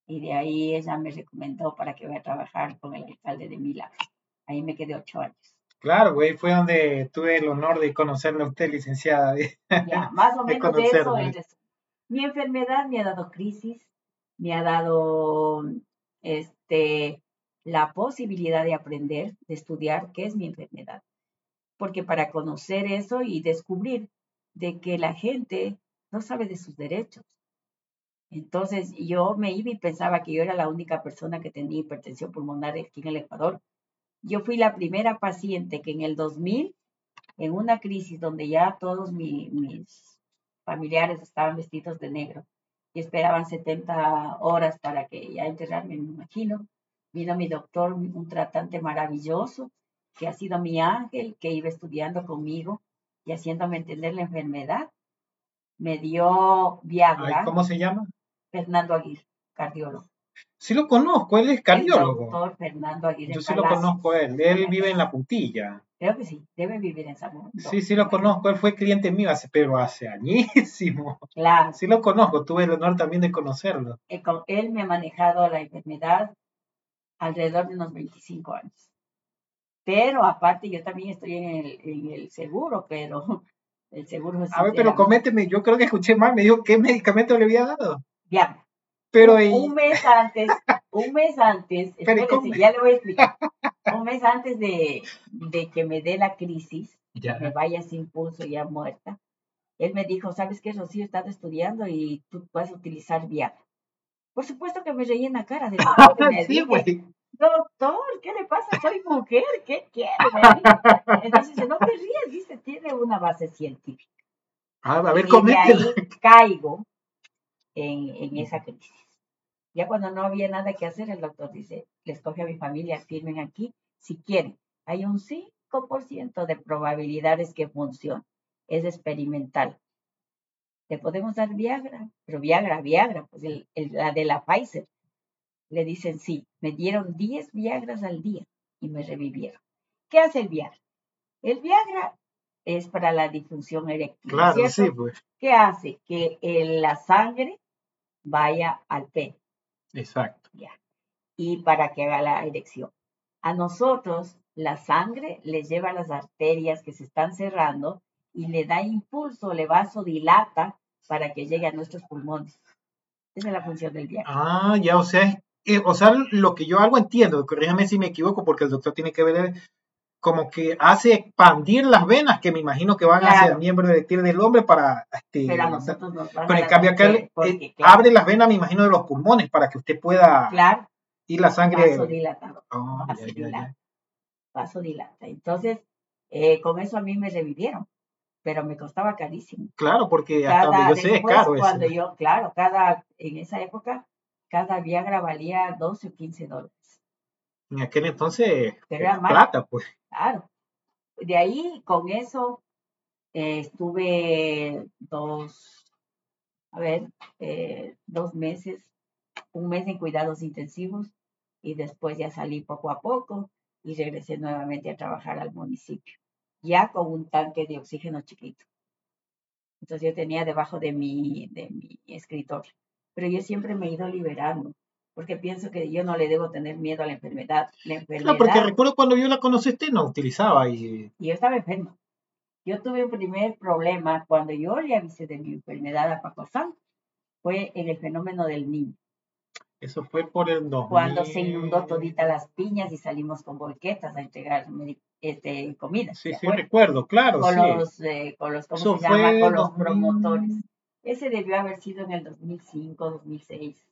Y de ahí ella me recomendó para que vaya a trabajar con el alcalde de Milagro. Ahí me quedé ocho años. Claro, güey, fue donde tuve el honor de conocerle a usted, licenciada. Ya, más o menos de eso es. Mi enfermedad me ha dado crisis, me ha dado este, la posibilidad de aprender, de estudiar qué es mi enfermedad. Porque para conocer eso y descubrir de que la gente no sabe de sus derechos. Entonces yo me iba y pensaba que yo era la única persona que tenía hipertensión pulmonar aquí en el Ecuador. Yo fui la primera paciente que en el 2000 en una crisis donde ya todos mi- mis familiares estaban vestidos de negro y esperaban 70 horas para que ya enterrarme, me imagino. Vino mi doctor, un tratante maravilloso, que ha sido mi ángel, que iba estudiando conmigo y haciéndome entender la enfermedad. Me dio Ay, Viagra, ¿Cómo se llama? Fernando Aguirre, cardiólogo. Sí lo conozco, él es El cardiólogo. doctor Fernando Aguirre Yo sí lo conozco a él. Él vive en la puntilla. Creo que sí, debe vivir en San Juan. Sí, sí lo conozco. Él fue cliente mío hace, pero hace añísimo. Claro. Sí lo conozco. Tuve el honor también de conocerlo. eh, con él me ha manejado la enfermedad alrededor de unos 25 años. Pero aparte yo también estoy en el, en el seguro, pero el seguro es A ver, pero coménteme. Yo creo que escuché mal. Me dijo qué medicamento le había dado. Viagra. Pero un, y- un mes antes, un mes antes, Pero, ¿y espérese, ya le voy a explicar. Un mes antes de, de que me dé la crisis, Ya. me vaya sin pulso ya muerta, él me dijo, ¿sabes qué, Rocío? Estás estudiando y tú vas a utilizar Viagra. Por supuesto que me reí en la cara del doctor y me Sí, dije. Doctor, ¿qué le pasa? Soy mujer, ¿qué quiere? Entonces, dice, no te ríes, dice, tiene una base científica. Ah, a ver, y de ahí caigo en, en esa crisis. Ya cuando no había nada que hacer, el doctor dice, les coge a mi familia, firmen aquí, si quieren. Hay un 5% de probabilidades que funcione. Es experimental. Le podemos dar Viagra, pero Viagra, Viagra, pues el- el- la de la Pfizer. Le dicen sí, me dieron 10 Viagras al día y me revivieron. ¿Qué hace el Viagra? El Viagra es para la disfunción eréctil. Claro, ¿cierto? sí, pues. ¿Qué hace? Que el- la sangre vaya al pene Exacto. y para que haga la erección. A nosotros, la sangre les lleva a las arterias que se están cerrando y le da impulso, le vasodilata para que llegue a nuestros pulmones. Esa es la función del Viagra. Ah, ya, o sea, eh, o sea, lo que yo algo entiendo, corríjame si me equivoco, porque el doctor tiene que ver como que hace expandir las venas, que me imagino que van hacia el Claro. miembro eréctil del hombre para, este, Pero a nosotros nos baja pero en cambio acá porque, eh, claro, abre las venas, me imagino, de los pulmones para que usted pueda claro, ir la sangre. vasodilatador. Oh, vasodilata. vasodilata. Entonces, eh, con eso a mí me revivieron, pero me costaba carísimo. Claro, porque hasta Cada, donde yo sé es caro eso. cuando yo, claro, cada, en esa época, cada Viagra valía 12 o 15 dólares. En aquel entonces, era plata, pues. Claro. De ahí, con eso, eh, estuve dos, a ver, eh, dos meses, un mes en cuidados intensivos y después ya salí poco a poco y regresé nuevamente a trabajar al municipio, ya con un tanque de oxígeno chiquito. Entonces yo tenía debajo de mi, de mi escritorio. Pero yo siempre me he ido liberando, porque pienso que yo no le debo tener miedo a la enfermedad. La enfermedad No, porque recuerdo cuando yo la conociste, no utilizaba y... y yo estaba enferma. Yo tuve un primer problema cuando yo le avisé de mi enfermedad a Paco Santo. Fue en el fenómeno del niño. Eso fue por el 2000. Cuando se inundó todita las piñas y salimos con volquetas a entregar este, comida. Sí, ¿de sí, recuerdo, claro, con sí. los, eh, con los, ¿cómo Eso se llama? Con los 2000. promotores. Ese debió haber sido en el 2005, 2006.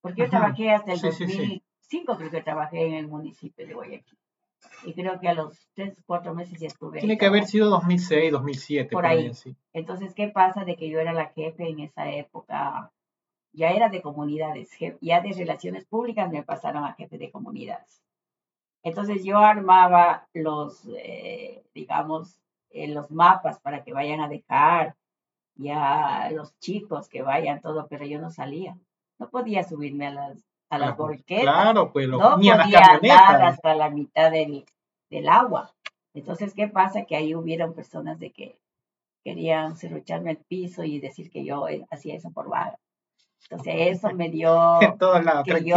Porque yo trabajé hasta el Sí, sí, sí. 2005, creo que trabajé en el municipio de Guayaquil. Y creo que a los 3, 4 meses ya estuve ahí Tiene que haber trabajando. sido 2006, 2007, Por por ahí, ahí. sí. Entonces, ¿qué pasa? De que yo era la jefe en esa época, ya era de comunidades, ya de relaciones públicas me pasaron a jefe de comunidades. Entonces yo armaba los, eh, digamos, eh, los mapas para que vayan a dejar, ya los chicos que vayan, todo, pero yo no salía. No podía subirme a las, a las Claro, volquetas. Claro, pues los, No ni a podía andar camionetas. hasta la mitad del, del agua. Entonces, ¿qué pasa? Que ahí hubieron personas de que querían serrucharme al piso y decir que yo hacía eso por vaga. Entonces, eso me dio lados, que yo-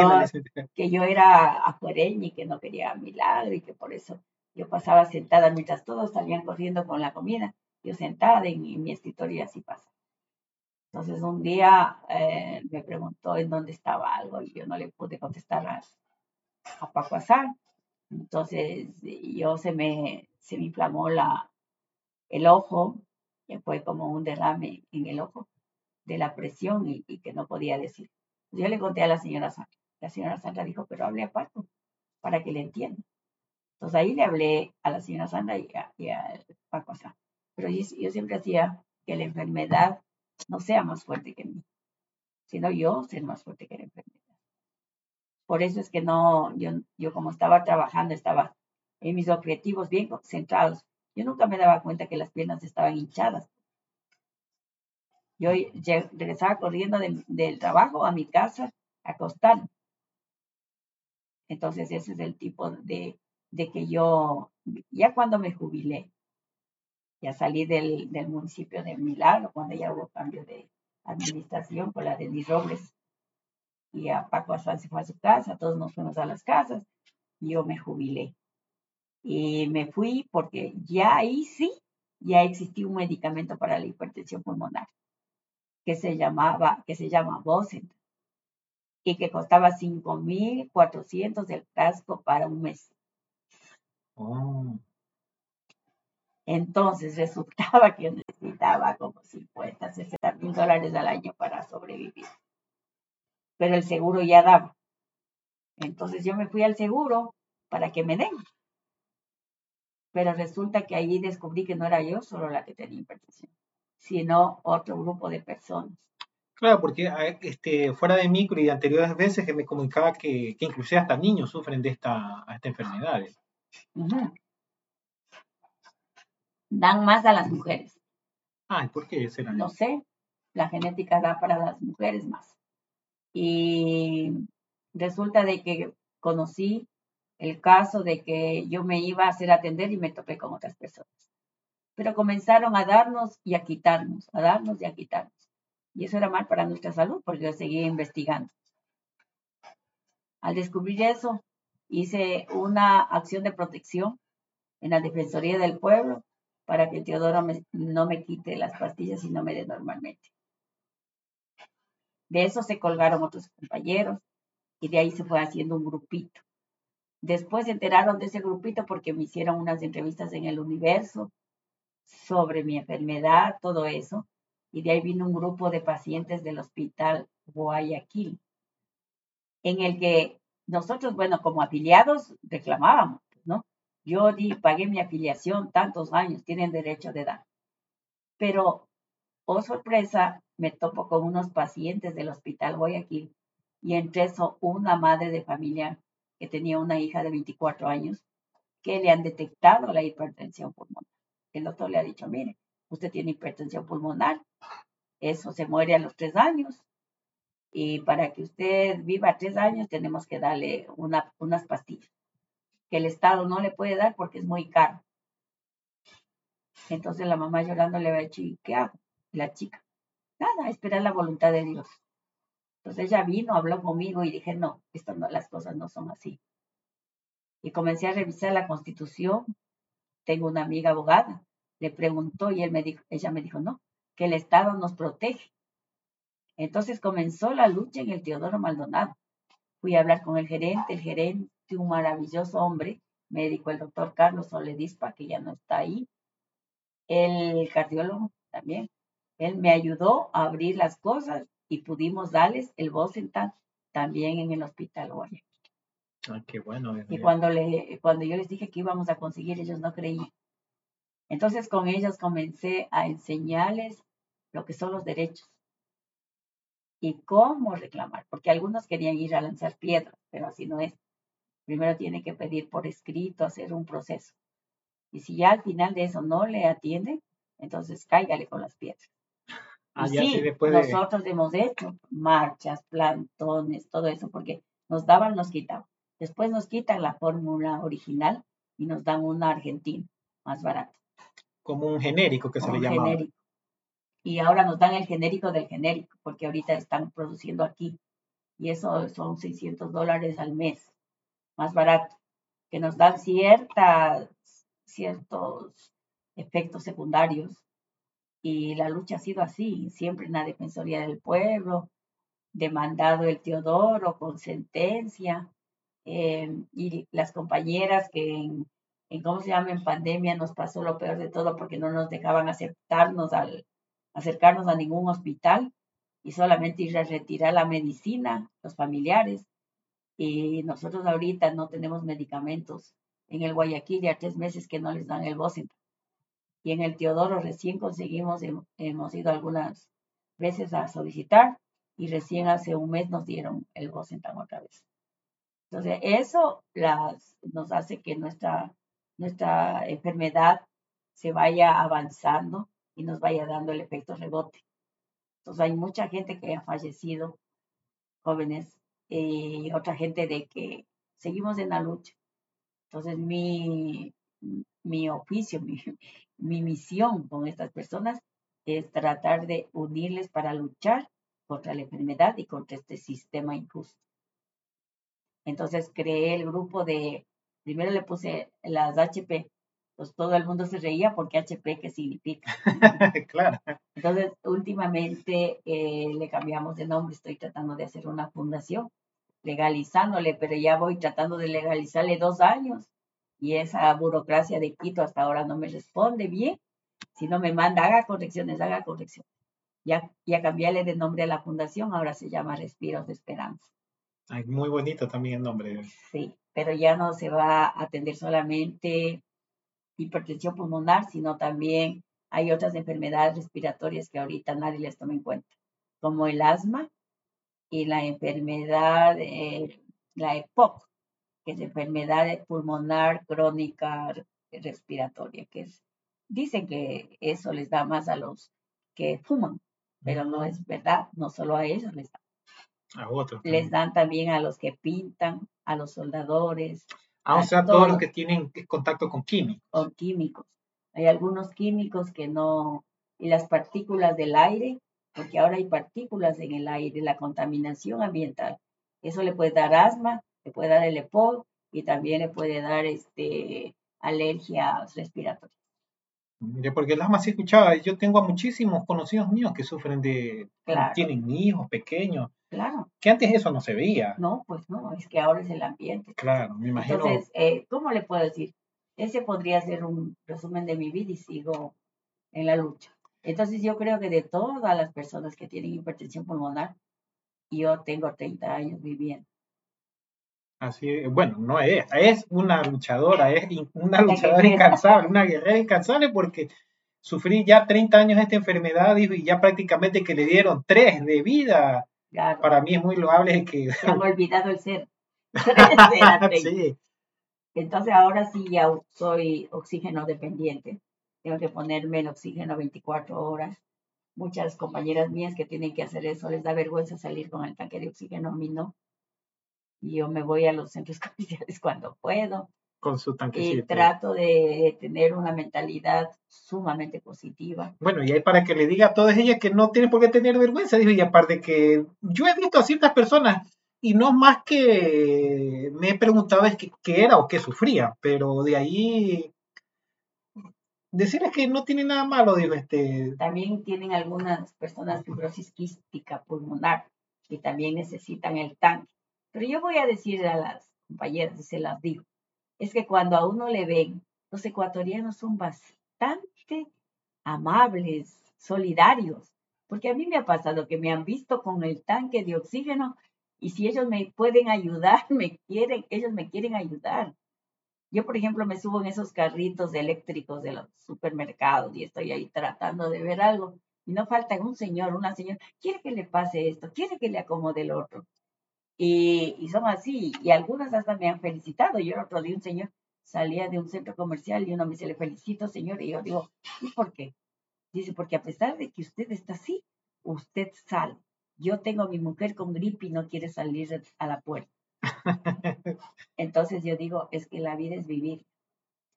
que yo era afuereña y que no quería milagro y que por eso yo pasaba sentada mientras todos salían corriendo con la comida. Yo sentada en, mi- en mi escritorio y así pasa. Entonces un día eh, me preguntó en dónde estaba algo y yo no le pude contestar a, a Paco Azar. Entonces yo se me, se me inflamó la, el ojo, que fue como un derrame en el ojo de la presión y, que no podía decir. Yo le conté a la señora Sandra. La señora Sandra dijo, pero hable a Paco para que le entienda. Entonces ahí le hablé a la señora Sandra y a, y Paco Azar. Pero yo siempre hacía que la enfermedad no sea más fuerte que mí, sino yo ser más fuerte que la enfermedad. Por eso es que no, yo, yo como estaba trabajando, estaba en mis objetivos bien concentrados. Yo nunca me daba cuenta que las piernas estaban hinchadas. Yo regresaba corriendo de- del trabajo a mi casa a acostarme. Entonces ese es el tipo de, de que yo, ya cuando me jubilé, ya salí del, del municipio de Milagro, cuando ya hubo cambio de administración por la de Denis Robles, y a Paco Azán se fue a su casa, todos nos fuimos a las casas, yo me jubilé. Y me fui porque ya ahí sí, ya existía un medicamento para la hipertensión pulmonar, que se llamaba, que se llama Bocent, y que costaba 5.400 del casco para un mes. Oh, Entonces resultaba que necesitaba como 50, 60 mil dólares al año para sobrevivir. Pero el seguro ya daba. Entonces yo me fui al seguro para que me den. Pero resulta que ahí descubrí que no era yo solo la que tenía hipertensión, sino otro grupo de personas. Claro, porque este, fuera de micro y de anteriores veces que me comunicaba que, que inclusive hasta niños sufren de esta, esta enfermedad. Ujú. Dan más a las mujeres. Ay, ¿por qué será? no sé, la genética da para las mujeres más. Y resulta de que conocí el caso de que yo me iba a hacer atender y me topé con otras personas. Pero comenzaron a darnos y a quitarnos, a darnos y a quitarnos. Y eso era mal para nuestra salud porque yo seguía investigando. Al descubrir eso, hice una acción de protección en la Defensoría del Pueblo para que Teodoro no me quite las pastillas y no me dé normalmente. De eso se colgaron otros compañeros y de ahí se fue haciendo un grupito. Después se enteraron de ese grupito porque me hicieron unas entrevistas en el universo sobre mi enfermedad, todo eso. Y de ahí vino un grupo de pacientes del hospital Guayaquil, en el que nosotros, bueno, como afiliados reclamábamos. Yo di, pagué mi afiliación tantos años, tienen derecho de dar. Pero, oh sorpresa, me topo con unos pacientes del hospital Guayaquil y entre eso una madre de familia que tenía una hija de 24 años que le han detectado la hipertensión pulmonar. El doctor le ha dicho, mire, usted tiene hipertensión pulmonar, eso se muere a los tres años y para que usted viva tres años tenemos que darle una, unas pastillas que el Estado no le puede dar porque es muy caro. Entonces la mamá llorando le va a decir, ¿qué hago? la chica, nada, esperar la voluntad de Dios. Entonces ella vino, habló conmigo y dije, no, esto no, las cosas no son así. Y comencé a revisar la constitución. Tengo una amiga abogada, le preguntó y ella me dijo, no, que el Estado nos protege. Entonces comenzó la lucha en el Teodoro Maldonado. Fui a hablar con el gerente, el gerente, un maravilloso hombre, médico, el doctor Carlos Soledispa, que ya no está ahí, el cardiólogo también. Él me ayudó a abrir las cosas y pudimos darles el Bosentan también en el hospital Guayaquil. Ah, qué bueno. Y cuando, le, cuando yo les dije que íbamos a conseguir, ellos no creían. Entonces con ellos comencé a enseñarles lo que son los derechos y cómo reclamar, porque algunos querían ir a lanzar piedras, pero así no es. Primero tiene que pedir por escrito, hacer un proceso. Y si ya al final de eso no le atiende, entonces cáigale con las piedras. Ah, y sí, nosotros hemos hecho marchas, plantones, todo eso, porque nos daban, nos quitaban. Después nos quitan la fórmula original y nos dan una argentina más barata. Como un genérico que se le llama. Genérico y ahora nos dan el genérico del genérico, porque ahorita están produciendo aquí. Y eso son 600 dólares al mes, más barato, que nos dan ciertas, ciertos efectos secundarios. Y la lucha ha sido así, siempre en la Defensoría del Pueblo, demandado el Teodoro con sentencia, eh, y las compañeras que en, en, ¿cómo se llama?, en pandemia nos pasó lo peor de todo porque no nos dejaban aceptarnos al, acercarnos a ningún hospital y solamente ir a retirar la medicina, los familiares. Y nosotros ahorita no tenemos medicamentos. En el Guayaquil ya tres meses que no les dan el Bocent. Y en el Teodoro recién conseguimos, hemos ido algunas veces a solicitar y recién hace un mes nos dieron el Bocentan otra vez. Entonces, eso nos hace que nuestra, nuestra enfermedad se vaya avanzando y nos vaya dando el efecto rebote. Entonces hay mucha gente que ha fallecido, jóvenes, y otra gente de que seguimos en la lucha. Entonces mi, mi oficio, mi, mi misión con estas personas es tratar de unirles para luchar contra la enfermedad y contra este sistema injusto. Entonces creé el grupo de, primero le puse las HP, pues todo el mundo se reía porque HP, ¿qué significa? claro. Entonces, últimamente eh, le cambiamos de nombre, estoy tratando de hacer una fundación, legalizándole, pero ya voy tratando de legalizarle dos años y esa burocracia de Quito hasta ahora no me responde bien. Si no me manda, haga correcciones, haga correcciones. Ya, ya cambiarle de nombre a la fundación, ahora se llama Respiros de Esperanza. Ay, muy bonito también el nombre. Sí, pero ya no se va a atender solamente hipertensión pulmonar, sino también hay otras enfermedades respiratorias que ahorita nadie les toma en cuenta, como el asma y la enfermedad, la EPOC, que es enfermedad pulmonar crónica respiratoria, que es, dicen que eso les da más a los que fuman, pero no es verdad, no solo a ellos les dan. A otros. Les dan también a los que pintan, a los soldadores, Ah, o sea, todos los que tienen contacto con químicos. Con químicos. Hay algunos químicos que no, y las partículas del aire, porque ahora hay partículas en el aire, la contaminación ambiental. Eso le puede dar asma, le puede dar el EPOC y también le puede dar este, alergias respiratorias. Porque el asma sí escuchaba, yo tengo a muchísimos conocidos míos que sufren de, tienen hijos pequeños, Claro. Que antes eso no se veía. No, pues no, es que ahora es el ambiente. Claro, me imagino. Entonces, eh, ¿cómo le puedo decir? Ese podría ser un resumen de mi vida y sigo en la lucha. Entonces, yo creo que de todas las personas que tienen hipertensión pulmonar, yo tengo 30 años viviendo. Así bueno, no es, es una luchadora, es una luchadora incansable, una guerrera incansable porque sufrí ya 30 años esta enfermedad y ya prácticamente que le dieron 3 de vida para mí es muy loable que... Se han olvidado el ser. sí. Entonces ahora sí ya soy oxígeno dependiente. Tengo que ponerme el oxígeno 24 horas. Muchas compañeras mías que tienen que hacer eso les da vergüenza salir con el tanque de oxígeno, a mí no. Y yo me voy a los centros comerciales cuando puedo. con su y tanquecito. trato de tener una mentalidad sumamente positiva. Bueno, y ahí para que le diga a todas ellas que no tienen por qué tener vergüenza, dijo, y aparte que yo he visto a ciertas personas y no más que me he preguntado es qué, qué era o qué sufría, pero de ahí decirles que no tiene nada malo, digo, este, También tienen algunas personas fibrosis quística pulmonar y también necesitan el tanque. Pero yo voy a decir a las compañeras, y se las digo, es que cuando a uno le ven, los ecuatorianos son bastante amables, solidarios, porque a mí me ha pasado que me han visto con el tanque de oxígeno y si ellos me pueden ayudar, me quieren, ellos me quieren ayudar. Yo, por ejemplo, me subo en esos carritos eléctricos de los supermercados y estoy ahí tratando de ver algo y no falta un señor, una señora, quiere que le pase esto, quiere que le acomode el otro. Y, y son así, y algunas hasta me han felicitado. Yo el otro día un señor salía de un centro comercial y uno me dice, le felicito, señor, y yo digo, ¿y por qué? Dice, porque a pesar de que usted está así, usted sale. Yo tengo a mi mujer con gripe y no quiere salir a la puerta. Entonces yo digo, es que la vida es vivir.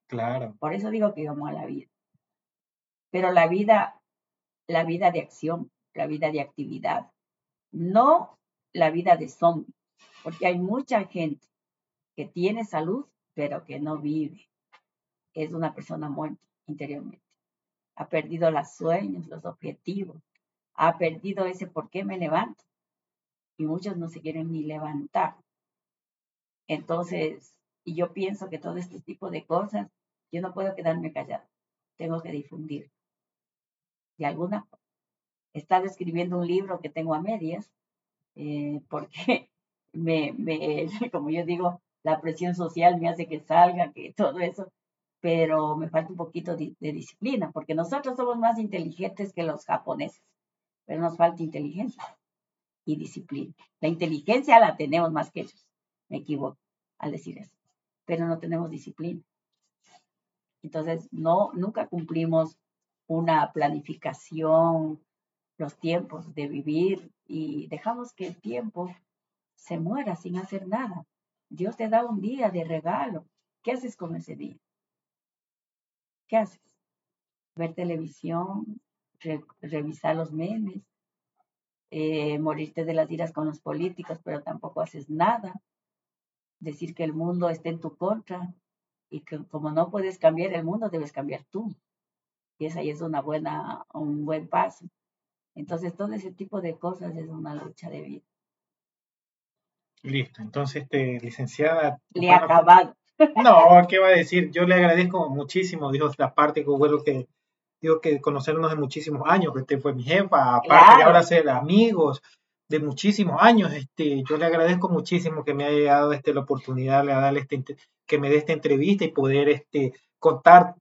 claro, Por eso digo que amo a la vida. Pero la vida, la vida de acción, la vida de actividad, no la vida de zombie, porque hay mucha gente que tiene salud, pero que no vive. Es una persona muerta interiormente. Ha perdido los sueños, los objetivos, ha perdido ese por qué me levanto. Y muchos no se quieren ni levantar. Entonces, y yo pienso que todo este tipo de cosas, yo no puedo quedarme callado, tengo que difundir. De alguna forma. He escribiendo un libro que tengo a medias, eh, porque me, me, como yo digo, la presión social me hace que salga, que todo eso, pero me falta un poquito de, de disciplina, porque nosotros somos más inteligentes que los japoneses, pero nos falta inteligencia y disciplina. La inteligencia la tenemos más que ellos, me equivoco al decir eso, pero no tenemos disciplina. Entonces, no, nunca cumplimos una planificación, los tiempos de vivir y dejamos que el tiempo se muera sin hacer nada. Dios te da un día de regalo. ¿Qué haces con ese día? ¿Qué haces? Ver televisión, re- revisar los memes, eh, morirte de las iras con los políticos, pero tampoco haces nada. Decir que el mundo está en tu contra y que como no puedes cambiar el mundo, debes cambiar tú. Y esa ya es una buena, un buen paso. Entonces, todo ese tipo de cosas es una lucha de vida. listo. Entonces, este, licenciada, Le ha bueno, acabado. No, ¿qué va a decir? Yo le agradezco muchísimo, dijo la parte que bueno que digo que conocernos de muchísimos años, que usted fue mi jefa, aparte de ahora ser amigos de muchísimos años, este, yo le agradezco muchísimo que me haya dado este, la oportunidad de darle este, que me dé esta entrevista y poder este, contar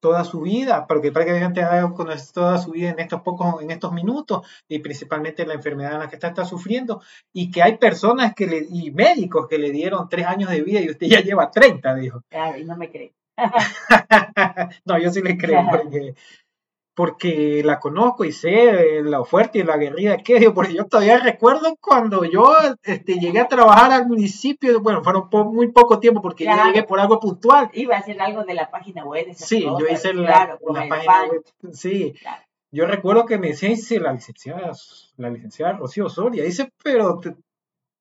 toda su vida, porque prácticamente ha conocido toda su vida en estos pocos, en estos minutos, y principalmente la enfermedad en la que está, está sufriendo, y que hay personas que le, y médicos que le dieron tres años de vida y usted ya lleva 30, dijo. Claro, y no me cree. no, yo sí le creo, porque, porque la conozco y sé lo fuerte y la aguerrida que es, porque yo todavía recuerdo cuando yo este, llegué a trabajar al municipio, bueno, fueron po- muy poco tiempo porque yo llegué por algo puntual, Iba a hacer algo de la página web. esas Sí, yo hice la, claro, la página web. Sí, claro. yo recuerdo que me decía, dice la licenciada, la licenciada Rocío Soria, dice, pero te-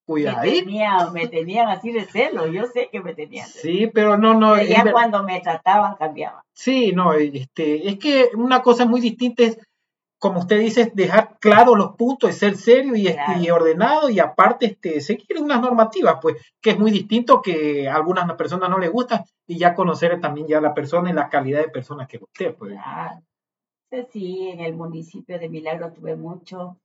Me, cuidadito. tenía- me tenían así de celo, yo sé que me tenían. Sí, pero no, no, Pero ya cuando me trataban, cambiaban. sí, no, este, es que una cosa muy distinta es, como usted dice, dejar claro los puntos, ser serio y, este, y ordenado y aparte este, seguir unas normativas, pues, que es muy distinto que a algunas personas no les gustan y ya conocer también ya la persona y la calidad de persona que usted, pues. Claro. Sí, en el municipio de Milagro tuve mucho,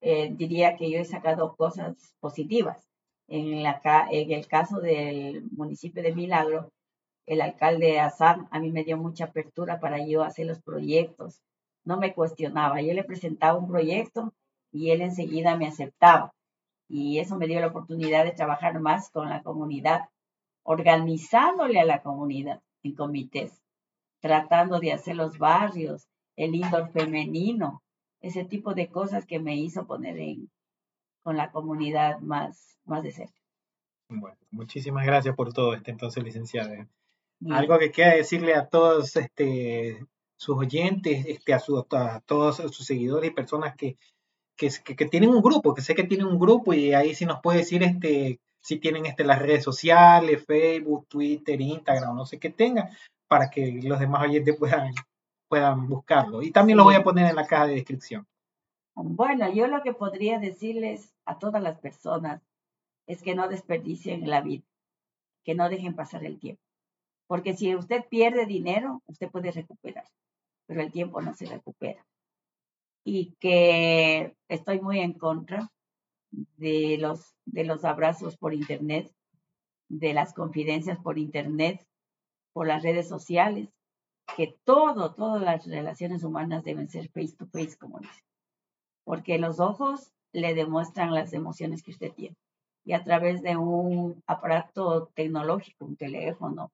eh, diría que yo he sacado cosas positivas. En, el caso del municipio de Milagro, el alcalde Azam a mí me dio mucha apertura para yo hacer los proyectos. No me cuestionaba, yo le presentaba un proyecto y él enseguida me aceptaba. Y eso me dio la oportunidad de trabajar más con la comunidad, organizándole a la comunidad en comités tratando de hacer los barrios, el indoor femenino, ese tipo de cosas que me hizo poner en, con la comunidad más, más de cerca. Bueno, muchísimas gracias por todo este entonces, licenciada. Algo que queda decirle a todos este, sus oyentes, este, a, a todos sus seguidores y personas que, que, que, tienen un grupo, que sé que tienen un grupo y ahí sí nos puede decir este, si tienen este, las redes sociales, Facebook, Twitter, Instagram, no sé qué tengan, para que los demás oyentes puedan, puedan buscarlo. Y también lo voy a poner en la caja de descripción. Bueno, yo lo que podría decirles a todas las personas es que no desperdicien la vida, que no dejen pasar el tiempo. Porque si usted pierde dinero, usted puede recuperar, pero el tiempo no se recupera. Y que estoy muy en contra de los, de los abrazos por Internet, de las confidencias por Internet, por las redes sociales, que todo, todas las relaciones humanas deben ser face to face, como dice. Porque los ojos le demuestran las emociones que usted tiene y a través de un aparato tecnológico, un teléfono,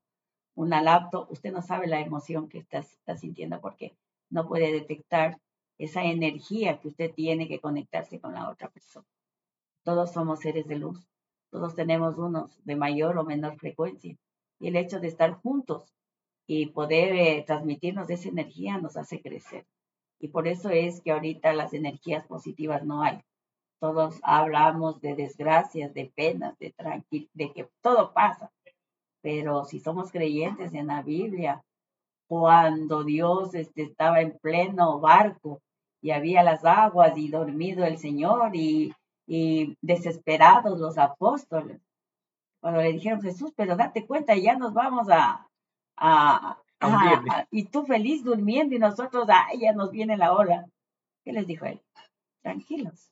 una laptop, usted no sabe la emoción que está, está sintiendo porque no puede detectar esa energía que usted tiene que conectarse con la otra persona. Todos somos seres de luz, todos tenemos unos de mayor o menor frecuencia y el hecho de estar juntos y poder eh, transmitirnos esa energía nos hace crecer. Y por eso es que ahorita las energías positivas no hay. Todos hablamos de desgracias, de penas, de tranquil de que todo pasa. Pero si somos creyentes en la Biblia, cuando Dios este, estaba en pleno barco y había las aguas y dormido el Señor y, y desesperados los apóstoles, cuando le dijeron Jesús, pero date cuenta, ya nos vamos a, a, y tú feliz durmiendo y nosotros, ay, ya nos viene la ola. ¿Qué les dijo él? Tranquilos,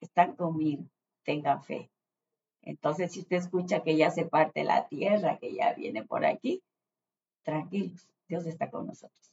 están conmigo, tengan fe. Entonces, si usted escucha que ya se parte la tierra, que ya viene por aquí, tranquilos, Dios está con nosotros.